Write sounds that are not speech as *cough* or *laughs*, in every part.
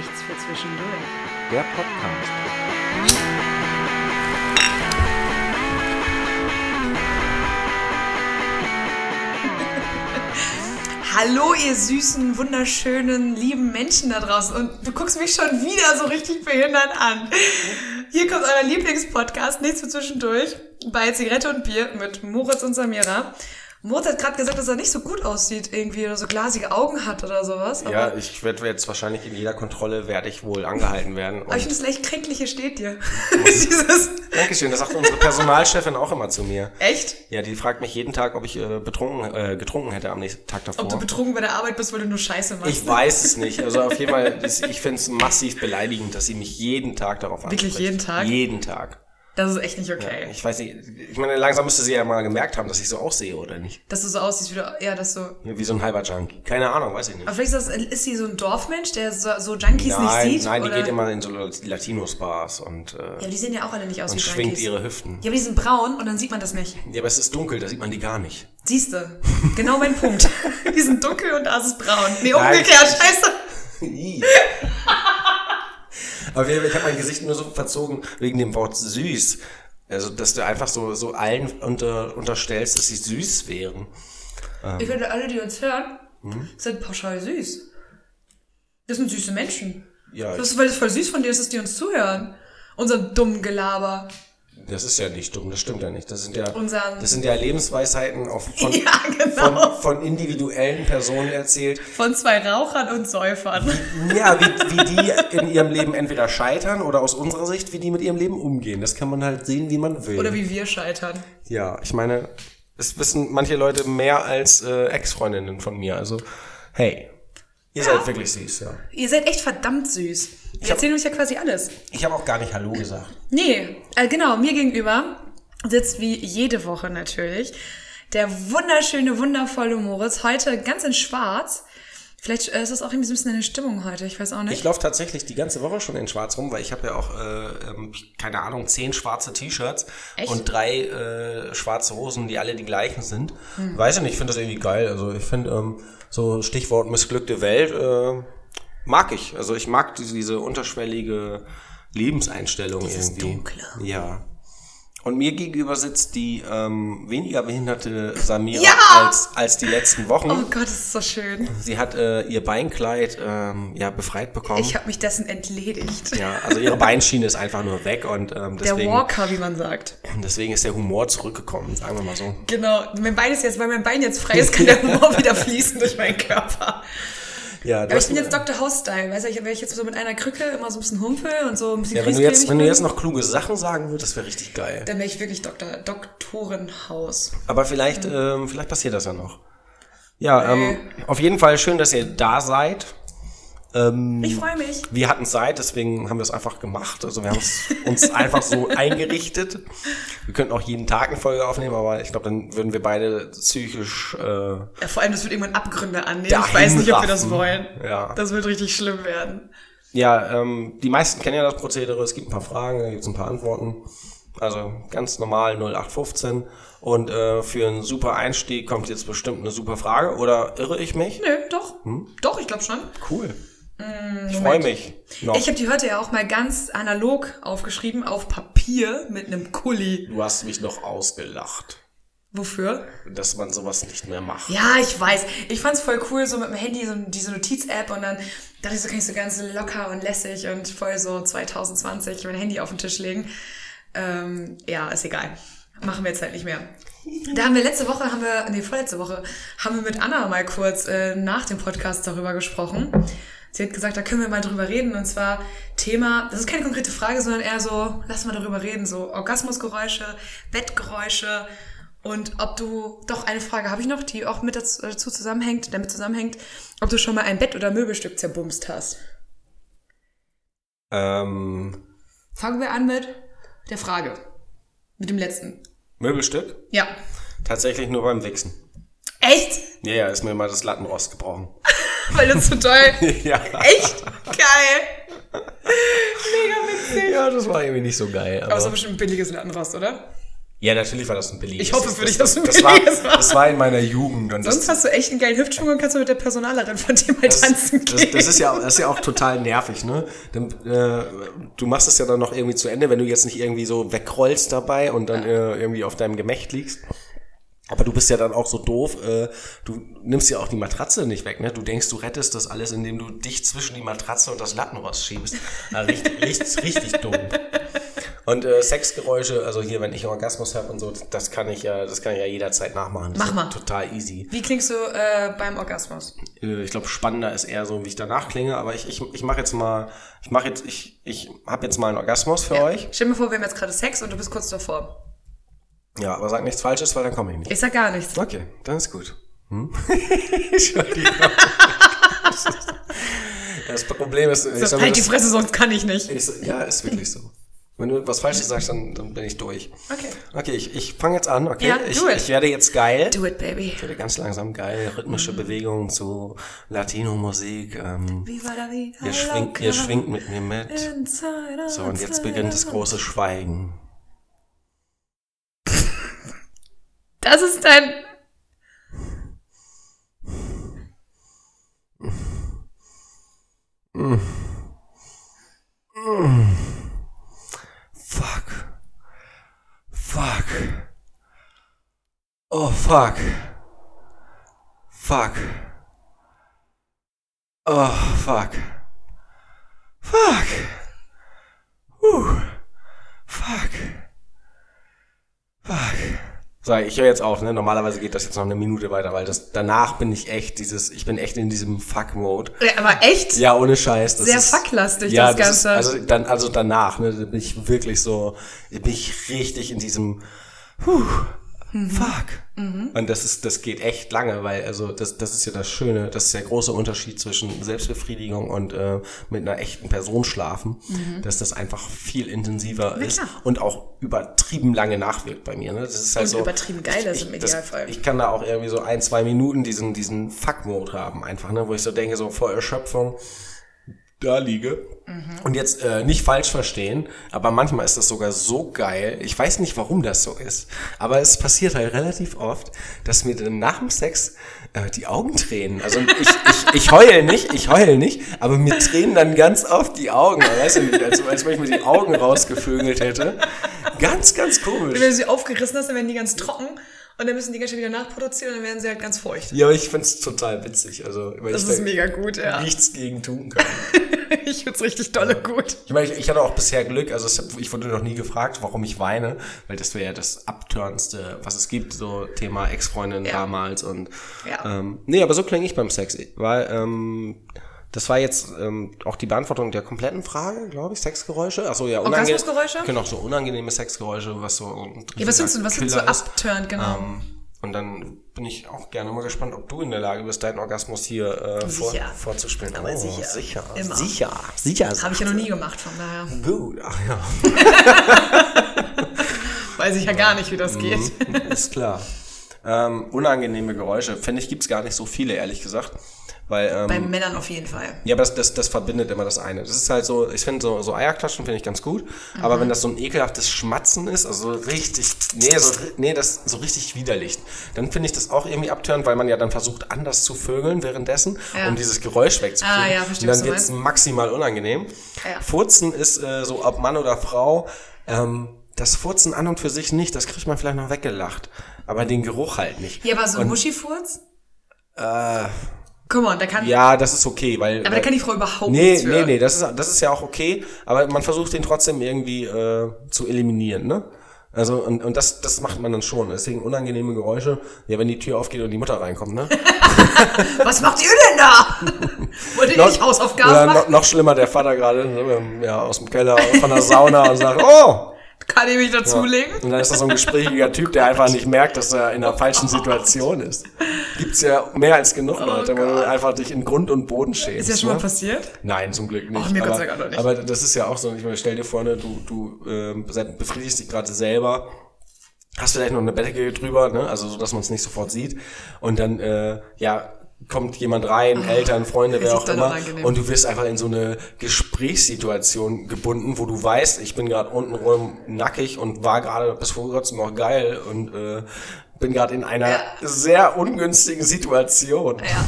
Nichts für zwischendurch. Der Podcast. *laughs* Hallo, ihr süßen, wunderschönen, lieben Menschen da draußen. Und du guckst mich schon wieder so richtig behindert an. Hier kommt euer Lieblingspodcast, nichts für zwischendurch, bei Zigarette und Bier mit Moritz und Samira. Moritz hat gerade gesagt, dass er nicht so gut aussieht irgendwie oder so glasige Augen hat oder sowas. Ja, ich werde jetzt wahrscheinlich in jeder Kontrolle werde ich wohl angehalten werden. aber ich finde es echt kränklich, hier steht dir. *laughs* *laughs* Dankeschön, das sagt unsere Personalchefin auch immer zu mir. echt? Ja, die fragt mich jeden Tag, ob ich äh, betrunken, äh, getrunken hätte am nächsten Tag davor. Ob du betrunken bei der Arbeit bist, weil du nur Scheiße machst. ich weiß es nicht. Also auf jeden Fall, ich finde es massiv beleidigend, dass sie mich jeden Tag darauf anspricht. Wirklich jeden Tag? Jeden Tag. Das ist echt nicht okay. Ich weiß nicht, ich meine, langsam müsste sie ja mal gemerkt haben, dass ich so aussehe, oder nicht? Dass du so aussiehst, wie du, ja, dass du. Wie so ein halber Junkie. Keine Ahnung, weiß ich nicht. Aber vielleicht ist, das, ist sie so ein Dorfmensch, der so, so Junkies Nein, nicht sieht? nein, die oder? geht immer in so Latinos-Bars und, äh, Ja, aber die sehen ja auch alle nicht aus und wie schwingt Junkies. ihre Hüften. Ja, aber die sind braun und dann sieht man das nicht. Ja, aber es ist dunkel, da sieht man die gar nicht. Siehste. Genau mein Punkt. *laughs* Die sind dunkel und da ist es braun. Nee, Nein. umgekehrt, scheiße. *laughs* Aber ich habe mein Gesicht nur so verzogen wegen dem Wort süß. Also, dass du einfach so, so allen unter, unterstellst, dass sie süß wären. Ich finde, alle, die uns hören, Hm? sind pauschal süß. Das sind süße Menschen. Ja, Das ist, weil es voll süß von dir ist, dass die uns zuhören. Unserem dummen Gelaber. Das ist ja nicht dumm, das stimmt ja nicht. Das sind ja, Unseren- das sind ja Lebensweisheiten auf, *laughs* von, Ja, genau. von, von individuellen Personen erzählt. Von zwei Rauchern und Säufern. Ja, wie, wie die in ihrem Leben entweder scheitern oder aus unserer Sicht, wie die mit ihrem Leben umgehen. Das kann man halt sehen, wie man will. Oder wie wir scheitern. Ja, ich meine, es wissen manche Leute mehr als äh, Ex-Freundinnen von mir. Also, hey, ihr seid wirklich süß, ja. Ihr seid echt verdammt süß. Wir hab- erzählen euch ja quasi alles. Ich habe auch gar nicht Hallo gesagt. Nee, äh, genau, mir gegenüber sitzt wie jede Woche natürlich der wunderschöne, wundervolle Moritz. Heute ganz in schwarz. Vielleicht äh, ist das auch irgendwie so ein bisschen eine Stimmung heute, ich weiß auch nicht. Ich laufe tatsächlich die ganze Woche schon in Schwarz rum, weil ich habe ja auch, äh, ähm, keine Ahnung, zehn schwarze T-Shirts und drei äh, schwarze Hosen, die alle die gleichen sind. Hm. Weiß ich nicht, ich finde das irgendwie geil. Also ich finde ähm, so Stichwort missglückte Welt äh, mag ich. Also ich mag diese, diese unterschwellige Lebenseinstellung Dieses irgendwie. Dunkle. Ja. Und mir gegenüber sitzt die ähm, weniger behinderte Samira Ja! als, als die letzten Wochen. oh Gott, das ist so schön. Sie hat äh, ihr Beinkleid ähm, ja befreit bekommen. Ich habe mich dessen entledigt. Ja, also ihre Beinschiene ist einfach nur weg und ähm, Der deswegen, Walker, wie man sagt. deswegen ist der Humor zurückgekommen, sagen wir mal so. Genau, mein Bein ist jetzt, weil mein Bein jetzt frei ist, kann der *laughs* Humor wieder fließen durch meinen Körper. Ja, Aber ich bin jetzt Dr. House-Style, weißt du, ich- wenn ich jetzt so mit einer Krücke immer so ein bisschen humpel und so ein bisschen ja, wenn du jetzt, wenn du jetzt noch kluge Sachen sagen würdest, wäre richtig geil. dann wäre ich wirklich Dr. Doktorenhaus. Aber vielleicht, ähm, vielleicht passiert das ja noch. Ja, ähm, auf jeden Fall schön, dass ihr da seid. Ähm, Ich freue mich. wir hatten Zeit, deswegen haben wir es einfach gemacht. Also wir haben es uns einfach so *laughs* eingerichtet. Wir könnten auch jeden Tag eine Folge aufnehmen, aber ich glaube, dann würden wir beide psychisch äh, Ja, vor allem, das wird irgendwann Abgründe annehmen. Ich weiß nicht, ob wir das wollen. Ja. Das wird richtig schlimm werden. Ja, ähm, die meisten kennen ja das Prozedere. Es gibt ein paar Fragen, da gibt es ein paar Antworten. Also ganz normal 0815. Und äh, für einen super Einstieg kommt jetzt bestimmt eine super Frage. Oder irre ich mich? Nö, doch. Hm? Doch, ich glaube schon. Cool. Ich freue mich. Noch. Ich habe die heute ja auch mal ganz analog aufgeschrieben, auf Papier mit einem Kuli. du hast mich noch ausgelacht, Wofür? dass man sowas nicht mehr macht. Ja, ich weiß. Ich fand's voll cool, so mit dem Handy, so diese Notiz-App und dann dachte ich, so kann ich so ganz locker und lässig und voll so 2020 mein Handy auf den Tisch legen. Ähm, ja, ist egal. Machen wir jetzt halt nicht mehr. Da haben wir letzte Woche, haben wir, nee, vorletzte Woche, haben wir mit Anna mal kurz äh, nach dem Podcast darüber gesprochen. Sie hat gesagt, da können wir mal drüber reden. Und zwar Thema, das ist keine konkrete Frage, sondern eher so, lass mal darüber reden, so Orgasmusgeräusche, Bettgeräusche und ob du, doch eine Frage habe ich noch, die auch mit dazu, dazu zusammenhängt, damit zusammenhängt, ob du schon mal ein Bett oder Möbelstück zerbumst hast. Ähm, Fangen wir an mit der Frage. Mit dem letzten. Möbelstück? Ja. Tatsächlich nur beim Wichsen. Echt? Ja, ja, ist mir mal das Lattenrost gebrochen. *laughs* *laughs* Weil das so toll. ja. Echt? Geil. Mega witzig. ja, das war irgendwie nicht so geil. Aber es Aber ist bestimmt ein billiges Lattenrost, oder? Ja, natürlich war das ein billiges. Ich hoffe für dich, dass das, du das, war, billiges war. das war in meiner Jugend. Und Sonst das, hast du echt einen geilen Hüftschwung und kannst du mit der Personalerin von dir mal tanzen das, gehen. das, ist ja, das ist ja auch total nervig, ne? Dann, äh, du machst es ja dann noch irgendwie zu Ende, wenn du jetzt nicht irgendwie so wegrollst dabei und dann äh, irgendwie auf deinem Gemächt liegst. Aber du bist ja dann auch so doof, äh, du nimmst ja auch die Matratze nicht weg, ne? Du denkst, du rettest das alles, indem du dich zwischen die Matratze und das Lattenrost schiebst. Ja, richtig, *laughs* richtig, richtig dumm. Und äh, Sexgeräusche, also hier, wenn ich einen Orgasmus habe und so, das kann ich ja, das kann ich ja jederzeit nachmachen. Das Mach mal. Total easy. Wie klingst du äh, beim Orgasmus? Äh, Ich glaube, spannender ist eher so, wie ich danach klinge. Aber ich, ich, ich mache jetzt mal, ich mache jetzt, ich, ich habe jetzt mal einen Orgasmus für euch. Stell dir vor, wir haben jetzt gerade Sex und du bist kurz davor. Ja, aber sag nichts Falsches, weil dann komme ich nicht. Ich sag gar nichts. Okay, dann ist gut. Hm? *laughs* Entschuldigung. das Problem ist, ich sag halt die Fresse, sonst kann ich nicht. ich, ja, ist wirklich so. Wenn du was Falsches sagst, dann, dann bin ich durch. Okay. Okay, ich, ich fange jetzt an, okay? Ja, ich, do it. ich werde jetzt geil. Do it, baby. Ich werde ganz langsam geil. Rhythmische Bewegungen zu Latino-Musik. Ähm, Viva la vida ihr, schwingt, ihr schwingt mit mir mit. Inside, So, und jetzt beginnt das große Schweigen. Das ist dein. Fuck. Fuck. Oh, fuck. Fuck. Oh, fuck. Fuck. Uh. Fuck. Fuck. So, ich höre jetzt auf, ne? Normalerweise geht das jetzt noch eine Minute weiter, weil das danach bin ich echt dieses, ich bin echt in diesem Fuck-Mode. Ja, aber echt? Ja, ohne Scheiß. Das Sehr ist, fucklastig, ja, das das ist, Ganze. also, dann, also danach, ne, da bin ich wirklich so, bin ich richtig in diesem, puh, Mhm. fuck. Und das ist, das geht echt lange, weil, also, das, das ist ja das Schöne, das ist der große Unterschied zwischen Selbstbefriedigung und äh, mit einer echten Person schlafen, dass das einfach viel intensiver ist klar. und auch übertrieben lange nachwirkt bei mir. Ne? Das ist halt Und so, übertrieben geil ist im das- Idealfall. Ich kann da auch irgendwie so ein, zwei Minuten diesen, diesen Fuck-Mode haben, einfach, ne? wo ich so denke, so vor Erschöpfung da liege. Und jetzt äh, nicht falsch verstehen, aber manchmal ist das sogar so geil. Ich weiß nicht, warum das so ist, aber es passiert halt relativ oft, dass mir dann nach dem Sex äh, die Augen tränen. Also ich, ich, ich heul nicht, ich heul nicht, aber mir tränen dann ganz oft die Augen. Weißt du, nicht, als, als wenn ich mir die Augen rausgevögelt hätte. Ganz, ganz komisch. Wenn du sie aufgerissen hast, dann werden die ganz trocken und dann müssen die ganz schnell wieder nachproduzieren und dann werden sie halt ganz feucht. Ja, aber ich find's total witzig. Also, weil Das ich ist da mega gut, ja. nichts gegen tun kann. *laughs* Ich find's richtig dolle gut. Ich meine, ich, ich hatte auch bisher Glück, also ich wurde noch nie gefragt, warum ich weine, weil das wäre ja das Abturnendste, was es gibt, so Thema Ex-Freundin Ja. damals und Ja. ähm, nee, aber so klinge ich beim Sex, weil ähm, das war jetzt ähm, auch die Beantwortung der kompletten Frage, glaube ich, Sexgeräusche. Achso, ja, unangenehm. Orgasmusgeräusche? Auch so unangenehme Sexgeräusche, was so Ja, was findest du, was Killer ist. abturnt, genau? Ähm, und dann bin ich auch gerne mal gespannt, ob du in der Lage bist, deinen Orgasmus hier äh, vor, vorzuspielen. Aber sicher. sicher, Immer. sicher, sicher. Habe ich ja noch nie gemacht, von daher Gut, ach ja. *laughs* weiß ich ja gar nicht, wie das geht. *laughs* Ist klar. Ähm, unangenehme Geräusche, finde ich, gibt's gar nicht so viele, ehrlich gesagt. Weil, ähm, Bei Männern auf jeden Fall. ja, aber das, das, das verbindet immer das eine. Das ist halt so, ich finde so, so Eierklatschen finde ich ganz gut, aber wenn das so ein ekelhaftes Schmatzen ist, also so richtig, nee, so, nee, das so richtig widerlich, dann finde ich das auch irgendwie abtörend, weil man ja dann versucht, anders zu vögeln währenddessen, Ja. um dieses Geräusch wegzukriegen. Ah, ja, verstehe, Und dann wird's meinst. maximal unangenehm. Ja. Furzen ist äh, so, ob Mann oder Frau, ähm, das Furzen an und für sich nicht, das kriegt man vielleicht noch weggelacht, aber den Geruch halt nicht. Ja, aber so ein Muschifurz? Äh, Guck mal, da kann, ja, das ist okay, weil. aber da kann die Frau überhaupt Nee, nichts für. nee, nee, das ist, das ist ja auch okay, aber man versucht den trotzdem irgendwie äh, zu eliminieren, ne? Also, und, und das, das macht man dann schon. Deswegen unangenehme Geräusche, ja, wenn die Tür aufgeht und die Mutter reinkommt, ne? *laughs* Was macht ihr denn da? *laughs* Wollt ihr nicht Hausaufgaben oder machen? noch, noch schlimmer, der Vater gerade ne, ja, aus dem Keller von der Sauna und sagt, oh! Kann ich mich dazulegen? Und dann ist das so ein gesprächiger Typ, der einfach nicht merkt, dass er in einer falschen Situation ist. Gibt's ja mehr als genug Leute, wo du einfach dich in Grund und Boden schämst. Ist ja schon mal ne? passiert? Nein, zum Glück nicht. Oh, mir Gott aber, sei Dank nicht. aber das ist ja auch so, ich meine, stell dir vor, ne, du, du ähm, befriedigst dich gerade selber, hast vielleicht noch eine Bettdecke drüber, ne, also so, dass man es nicht sofort sieht. Und dann, äh, ja, kommt jemand rein, Eltern, Freunde, wer auch immer, unangenehm. und du wirst einfach in so eine Gesprächssituation gebunden, wo du weißt, ich bin gerade untenrum nackig und war gerade bis vor kurzem noch geil und äh, bin gerade in einer Ja. sehr ungünstigen Situation. Ja.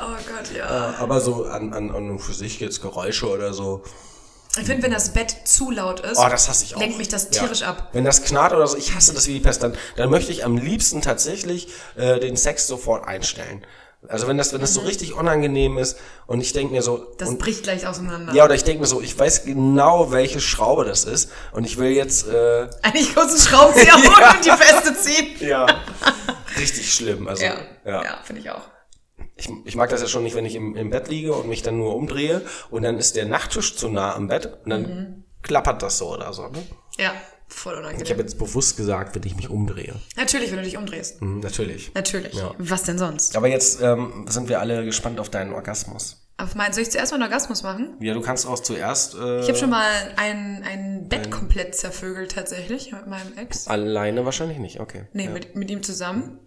Oh Gott, ja. Aber so an, an, an für sich jetzt Geräusche oder so. Ich finde, wenn das Bett zu laut ist, Oh, das hasse ich auch. lenkt mich das tierisch ja. ab. Wenn das knarrt oder so, ich hasse das wie die Pest, dann, dann möchte ich am liebsten tatsächlich äh, den Sex sofort einstellen. Also wenn das, wenn das so richtig unangenehm ist und ich denke mir so, Mhm. Das und, bricht gleich auseinander. ja, oder ich denke mir so, ich weiß genau, welche Schraube das ist und ich will jetzt, äh, Eigentlich kurz einen Schraubenzieher holen *laughs* und die Feste ziehen. ja, *laughs* richtig schlimm. Also, Ja, ja. ja, finde ich auch. Ich, ich mag das ja schon nicht, wenn ich im, im Bett liege und mich dann nur umdrehe und dann ist der Nachttisch zu nah am Bett und dann Mhm. klappert das so oder so. Ne? Ja, voll Ich unangenehm. habe jetzt bewusst gesagt, wenn ich mich umdrehe. Natürlich, wenn du dich umdrehst. Mhm, natürlich. Natürlich. Ja. Was denn sonst? Aber jetzt ähm, sind wir alle gespannt auf deinen Orgasmus. Auf mein, soll ich zuerst mal einen Orgasmus machen? Ja, du kannst auch zuerst äh, Ich habe schon mal ein, ein Bett komplett zervögelt tatsächlich mit meinem Ex. alleine wahrscheinlich nicht. Okay. Nee, mit, mit ihm zusammen.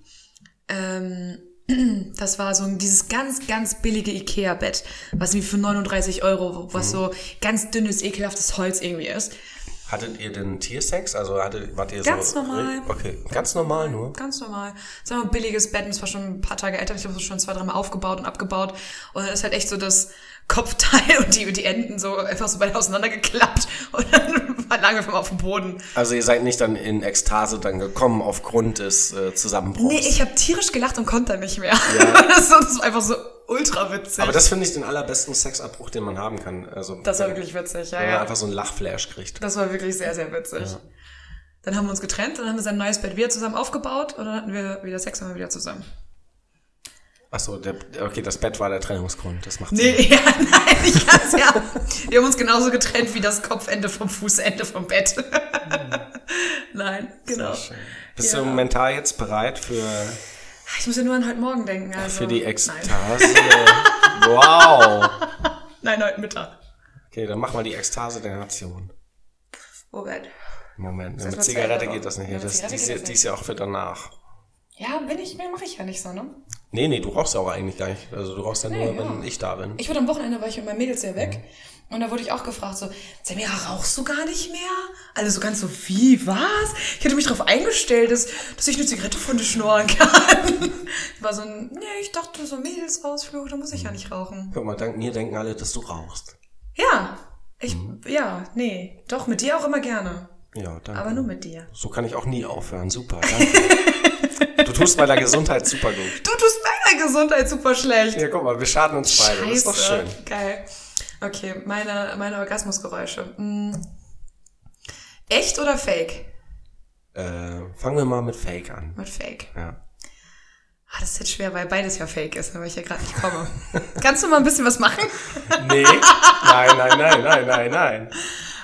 Ähm, *clears throat* das war so ein, dieses ganz, ganz billige Ikea-Bett, was wie für 39 Euro, was so ganz dünnes, ekelhaftes Holz irgendwie ist. Hattet ihr denn Tiersex? Also hattet, wart ihr Ganz so... normal. Okay, ganz normal nur. Ganz normal. Sagen wir mal, billiges Bett, und es war schon ein paar Tage älter, ich glaube, es ist schon zwei, dreimal aufgebaut und abgebaut. Und dann ist halt echt so das Kopfteil *laughs* und die, die Enden so einfach so beide auseinandergeklappt *laughs* und dann war lange auf auf dem Boden. Also ihr seid nicht dann in Ekstase dann gekommen aufgrund des äh, Zusammenbruchs. Nee, ich habe tierisch gelacht und konnte dann nicht mehr. *laughs* das, war- das war einfach so ultra witzig. Aber das finde ich den allerbesten Sexabbruch, den man haben kann. Also das war wirklich witzig, ja, wenn man ja. einfach so einen Lachflash kriegt. Das war wirklich sehr, sehr witzig. Dann haben wir uns getrennt, dann haben wir sein neues Bett wieder zusammen aufgebaut und dann hatten wir wieder Sex und waren wieder zusammen. Achso, okay, das Bett war der Trennungsgrund. Das macht Sinn. Nee, *laughs* ja, nein, ich kann's ja. Wir haben uns genauso getrennt wie das Kopfende vom Fußende vom Bett. *laughs* nein, genau. Bist Ja. du mental jetzt bereit für, Ich muss ja nur an heute Morgen denken. Also. für die Ekstase? *laughs* wow. nein heute Mittag. Okay, dann mach mal die Ekstase der Nation. Bett? Moment, erst mit Zigarette geht das nicht. Ja, das, die, ist geht ja- das die ist ja auch für danach. Ja, bin ich, mache ich ja nicht so, ne? Nee, nee, du rauchst ja auch eigentlich gar nicht. Also du rauchst ja nur, Nee, ja. wenn ich da bin. Ich wurde am Wochenende, war ich mit meinen Mädels ja weg. Und da wurde ich auch gefragt, so, Samira, rauchst du gar nicht mehr? Alle so ganz so, wie, was? Ich hätte mich darauf eingestellt, dass, dass ich eine Zigarette von dir schnorren *laughs* kann. War so ein, nee, ich dachte, so Mädelsausflug, da muss ich ja nicht rauchen. Guck mal, dank mir denken alle, dass du rauchst. Ja, ich, ja, nee, doch, mit dir auch immer gerne. Ja, danke. Aber nur mit dir. So kann ich auch nie aufhören. Super, danke. du tust meiner Gesundheit super gut. Du tust deiner Gesundheit super schlecht. Ja, guck mal, wir schaden uns beide. Das ist doch schön. Geil. Okay, meine, meine Orgasmusgeräusche. Hm. Echt oder fake? Äh, fangen wir mal mit Fake an. Mit fake. Ja. Ah, das ist jetzt schwer, weil beides ja fake ist, ne, weil ich ja gerade nicht komme. *laughs* Kannst du mal ein bisschen was machen? *laughs* Nee, nein, nein, nein, nein, nein, nein.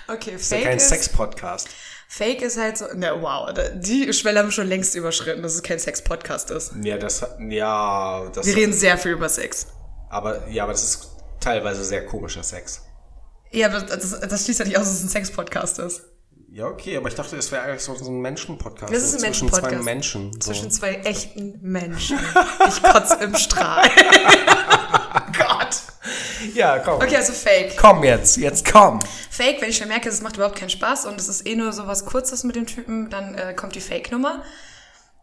Okay, Das ist ja fake kein ist, Sex-Podcast. fake ist halt so, na wow, die Schwelle haben wir schon längst überschritten, dass es kein Sex-Podcast ist. Ja, das, ja, das, Wir reden sehr viel über Sex. aber, ja, aber das ist teilweise sehr komischer Sex. Ja, aber das, das schließt ja nicht aus, dass es ein Sex-Podcast ist. Ja, okay, aber ich dachte, es wäre eigentlich so ein Menschen-Podcast. Das ist ein zwischen zwei Menschen-Podcast. Menschen. So. Zwischen zwei echten Menschen. Ich kotze im Strahl. *laughs* Gott. Ja, komm. Okay, also fake. Komm jetzt, jetzt komm. Fake, wenn ich schon merke, es macht überhaupt keinen Spaß und es ist eh nur so was Kurzes mit dem Typen, dann äh, kommt die Fake-Nummer.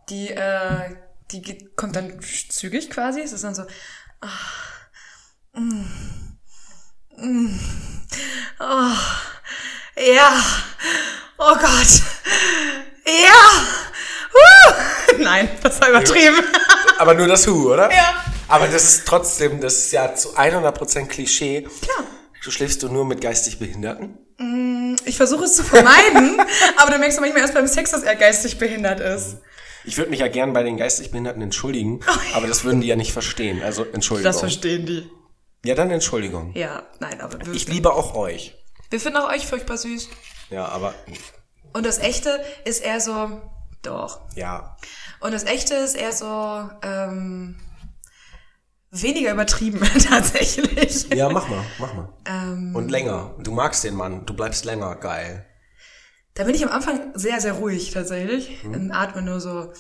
Die, äh, die geht, kommt dann zügig quasi. Es ist dann so, mm, oh, ja, oh Gott, ja, uh. Nein, das war übertrieben. *laughs* Aber nur das Hu, oder? Ja. Aber das ist trotzdem, das ist ja zu 100% Klischee. Klar. Du schläfst du nur mit geistig Behinderten? Ich versuche es zu vermeiden, aber dann merkst du manchmal erst beim Sex, dass er geistig behindert ist. Ich würde mich ja gern bei den geistig Behinderten entschuldigen, aber das würden die ja nicht verstehen. Also Entschuldigung. Das verstehen die. Ja, dann Entschuldigung. Ja, nein, aber Ich liebe auch euch. wir finden auch euch furchtbar süß. Ja, aber Und das Echte ist eher so, doch. ja. Und das Echte ist eher so, ähm, weniger übertrieben *laughs* tatsächlich. Ja, mach mal, mach mal. Ähm, Und länger. Du magst den Mann, du bleibst länger, geil. da bin ich am Anfang sehr, sehr ruhig tatsächlich. Und atme nur so.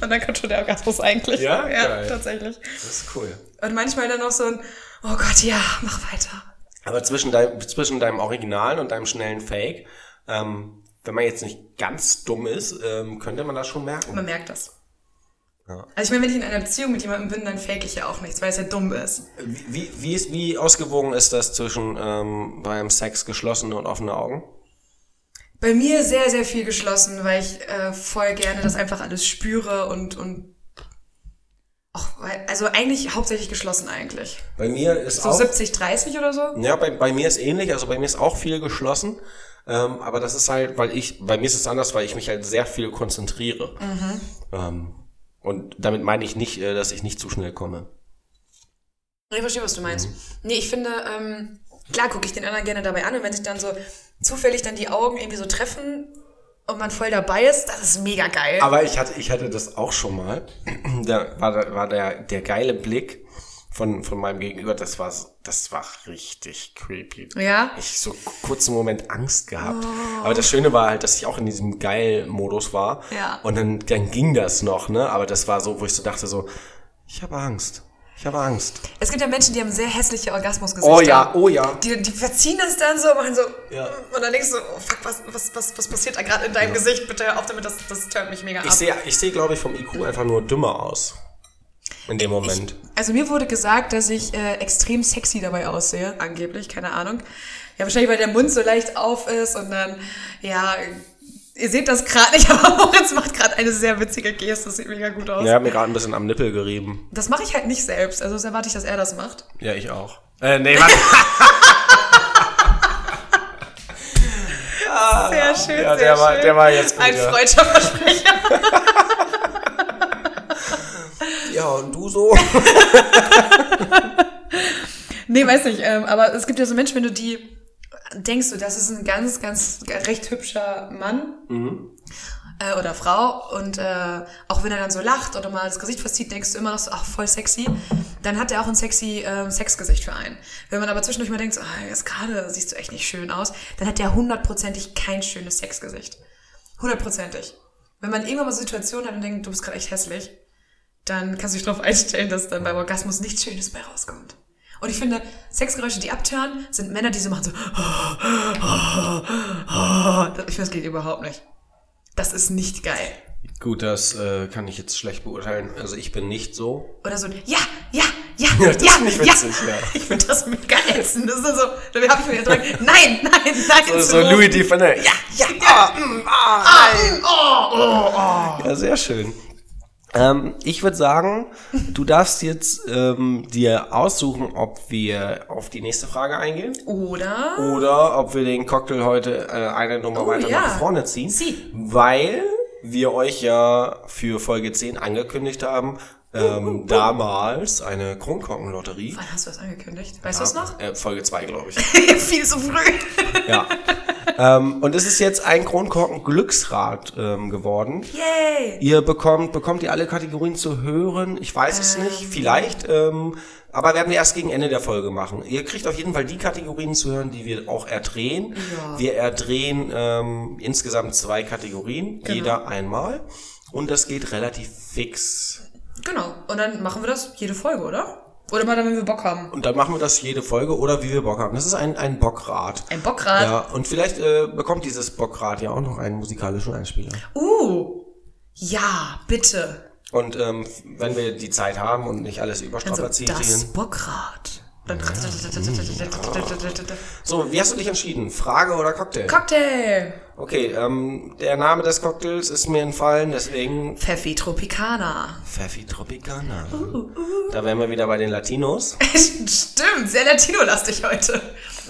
Und dann kommt schon der Orgasmus eigentlich. Ja? ja Geil. tatsächlich. Das ist cool. Und manchmal dann noch so ein, oh Gott, ja, mach weiter. Aber zwischen, dein, zwischen deinem Originalen und deinem schnellen Fake, ähm, wenn man jetzt nicht ganz dumm ist, ähm, könnte man das schon merken. Man merkt das. Ja. Also ich meine, wenn ich in einer Beziehung mit jemandem bin, dann fake ich ja auch nichts, weil es ja dumm ist. Wie, wie, ist, wie ausgewogen ist das zwischen ähm, beim Sex geschlossene und offene Augen? Bei mir sehr, sehr viel geschlossen, weil ich äh, voll gerne das einfach alles spüre und, und auch, also eigentlich hauptsächlich geschlossen eigentlich. Bei mir ist So auch... 70, 30 oder so? Ja, bei, bei mir ist ähnlich, also bei mir ist auch viel geschlossen. Ähm, aber das ist halt, weil ich, bei mir ist es anders, weil ich mich halt sehr viel konzentriere. Ähm, und damit meine ich nicht, äh, dass ich nicht zu schnell komme. Ich verstehe, was du meinst. Nee, ich finde, ähm, klar gucke ich den anderen gerne dabei an und wenn sich dann so zufällig dann die Augen irgendwie so treffen und man voll dabei ist, das ist mega geil. Aber ich hatte, ich hatte das auch schon mal. *clears throat* Da war, da war der, der geile Blick von, von meinem Gegenüber, das war, das war richtig creepy. Ja? Ich so kurzen Moment Angst gehabt. Aber das Schöne war halt, dass ich auch in diesem Geil-Modus war. Ja. Und dann, dann ging das noch, ne? Aber das war so, wo ich so dachte so, ich habe Angst. Ich habe Angst. Es gibt ja Menschen, die haben sehr hässliche Orgasmusgesichter. Oh ja, oh ja. Die, die verziehen das dann so, machen so, Ja. und dann denkst du, oh fuck, was, was, was, was passiert da gerade in deinem Gesicht? Bitte hör auf damit, das, das turnt mich mega ab. Ich sehe, ich sehe, glaube ich, vom IQ einfach nur dümmer aus. In dem Moment. Also mir wurde gesagt, dass ich äh, extrem sexy dabei aussehe, angeblich, keine Ahnung. Ja, wahrscheinlich, weil der Mund so leicht auf ist und dann, ja, ihr seht das gerade nicht, *laughs* aber Moritz macht gerade eine sehr witzige Geste, das sieht mega gut aus. Ja, hab mir gerade ein bisschen am Nippel gerieben. Das mache ich halt nicht selbst, also das erwarte ich, dass er das macht. Ja, ich auch. Äh, nee, warte. *laughs* Sehr schön, ja, sehr der war- schön. der war jetzt gut, Ein ja. freudscher Versprecher. *laughs* ja, und du so? *laughs* Nee, weiß nicht, ähm, aber es gibt ja so Menschen, wenn du die denkst, du, das ist ein ganz, ganz recht hübscher Mann äh, oder Frau und äh, auch wenn er dann so lacht oder mal das Gesicht verzieht, denkst du immer noch so, ach, voll sexy. Dann hat er auch ein sexy ähm, Sexgesicht für einen. Wenn man aber zwischendurch mal denkt, so, ah, jetzt gerade siehst du echt nicht schön aus, dann hat der hundertprozentig kein schönes Sexgesicht. Hundertprozentig. Wenn man irgendwann mal so Situationen hat und denkt, du bist gerade echt hässlich, dann kannst du dich darauf einstellen, dass dann beim Orgasmus nichts Schönes bei rauskommt. Und ich finde, Sexgeräusche, die abtören, sind Männer, die so machen so. Ich finde, das geht überhaupt nicht. Das ist nicht geil. Gut, das äh, kann ich jetzt schlecht beurteilen. Also ich bin nicht so. Oder so, ein ja, ja, ja, Ja, *laughs* ja, das finde ich witzig, ja. Ich finde das mega ätzend. Das ist so, da habe ich mir gedacht, nein, nein, nein. So, so. Louis Dufanet. Ja, ja, ah, mm, ah, nein. Oh, oh, oh. Ja, sehr schön. Ähm, ich würde sagen, du darfst jetzt ähm, dir aussuchen, ob wir auf die nächste Frage eingehen Oder? oder ob wir den Cocktail heute äh, eine Nummer Oh, weiter ja. nach vorne ziehen. Sie. Weil wir euch ja für Folge 10 angekündigt haben, ähm, damals eine Kronkorkenlotterie. Wann hast du das angekündigt? Weißt du es noch? Äh, Folge 2, glaube ich. *laughs* Viel zu früh. ja. *laughs* ähm, und es ist jetzt ein Kronkorken-Glücksrad ähm, geworden. Yay. Ihr bekommt, bekommt ihr alle Kategorien zu hören? Ich weiß es nicht, vielleicht. Ähm, aber werden wir erst gegen Ende der Folge machen. Ihr kriegt auf jeden Fall die Kategorien zu hören, die wir auch erdrehen. Ja. Wir erdrehen ähm, insgesamt zwei Kategorien, jeder einmal. Und das geht relativ fix. Genau. Und dann machen wir das jede Folge, oder? Oder mal dann, wenn wir Bock haben. Und dann machen wir das jede Folge oder wie wir Bock haben. Das ist ein, ein Bockrad. Ein Bockrad. Ja, und vielleicht äh, bekommt dieses Bockrad ja auch noch einen musikalischen Einspieler. Uh. Ja, bitte. Und ähm, wenn wir die Zeit haben und nicht alles Also, überstrapazieren. das Bockrad. So, wie hast du dich entschieden? Frage oder Cocktail? Cocktail. okay, ähm, der Name des Cocktails ist mir entfallen, deswegen Pfeffi Tropicana. Pfeffi Tropicana. Da wären wir wieder bei den Latinos. *laughs* Stimmt, sehr Latino-lastig heute.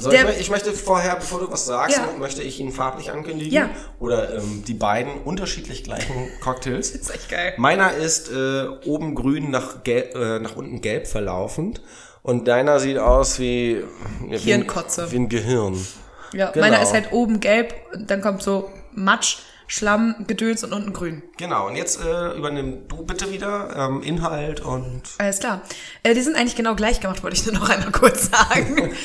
So, ich, ich möchte vorher, bevor du was sagst, Ja. möchte ich ihn farblich ankündigen. Ja. Oder ähm, die beiden unterschiedlich gleichen Cocktails. *laughs* ist echt geil. Meiner ist äh, oben grün nach, gelb, äh, nach unten gelb verlaufend. Und deiner sieht aus wie, ja, wie, ein, wie ein Gehirn. Ja, Genau. meiner ist halt oben gelb, und dann kommt so Matsch, Schlamm, Gedöns und unten grün. Genau, und jetzt äh, übernimm du bitte wieder ähm, Inhalt und Alles klar. Äh, die sind eigentlich genau gleich gemacht, wollte ich nur noch *laughs* einmal kurz sagen. *laughs*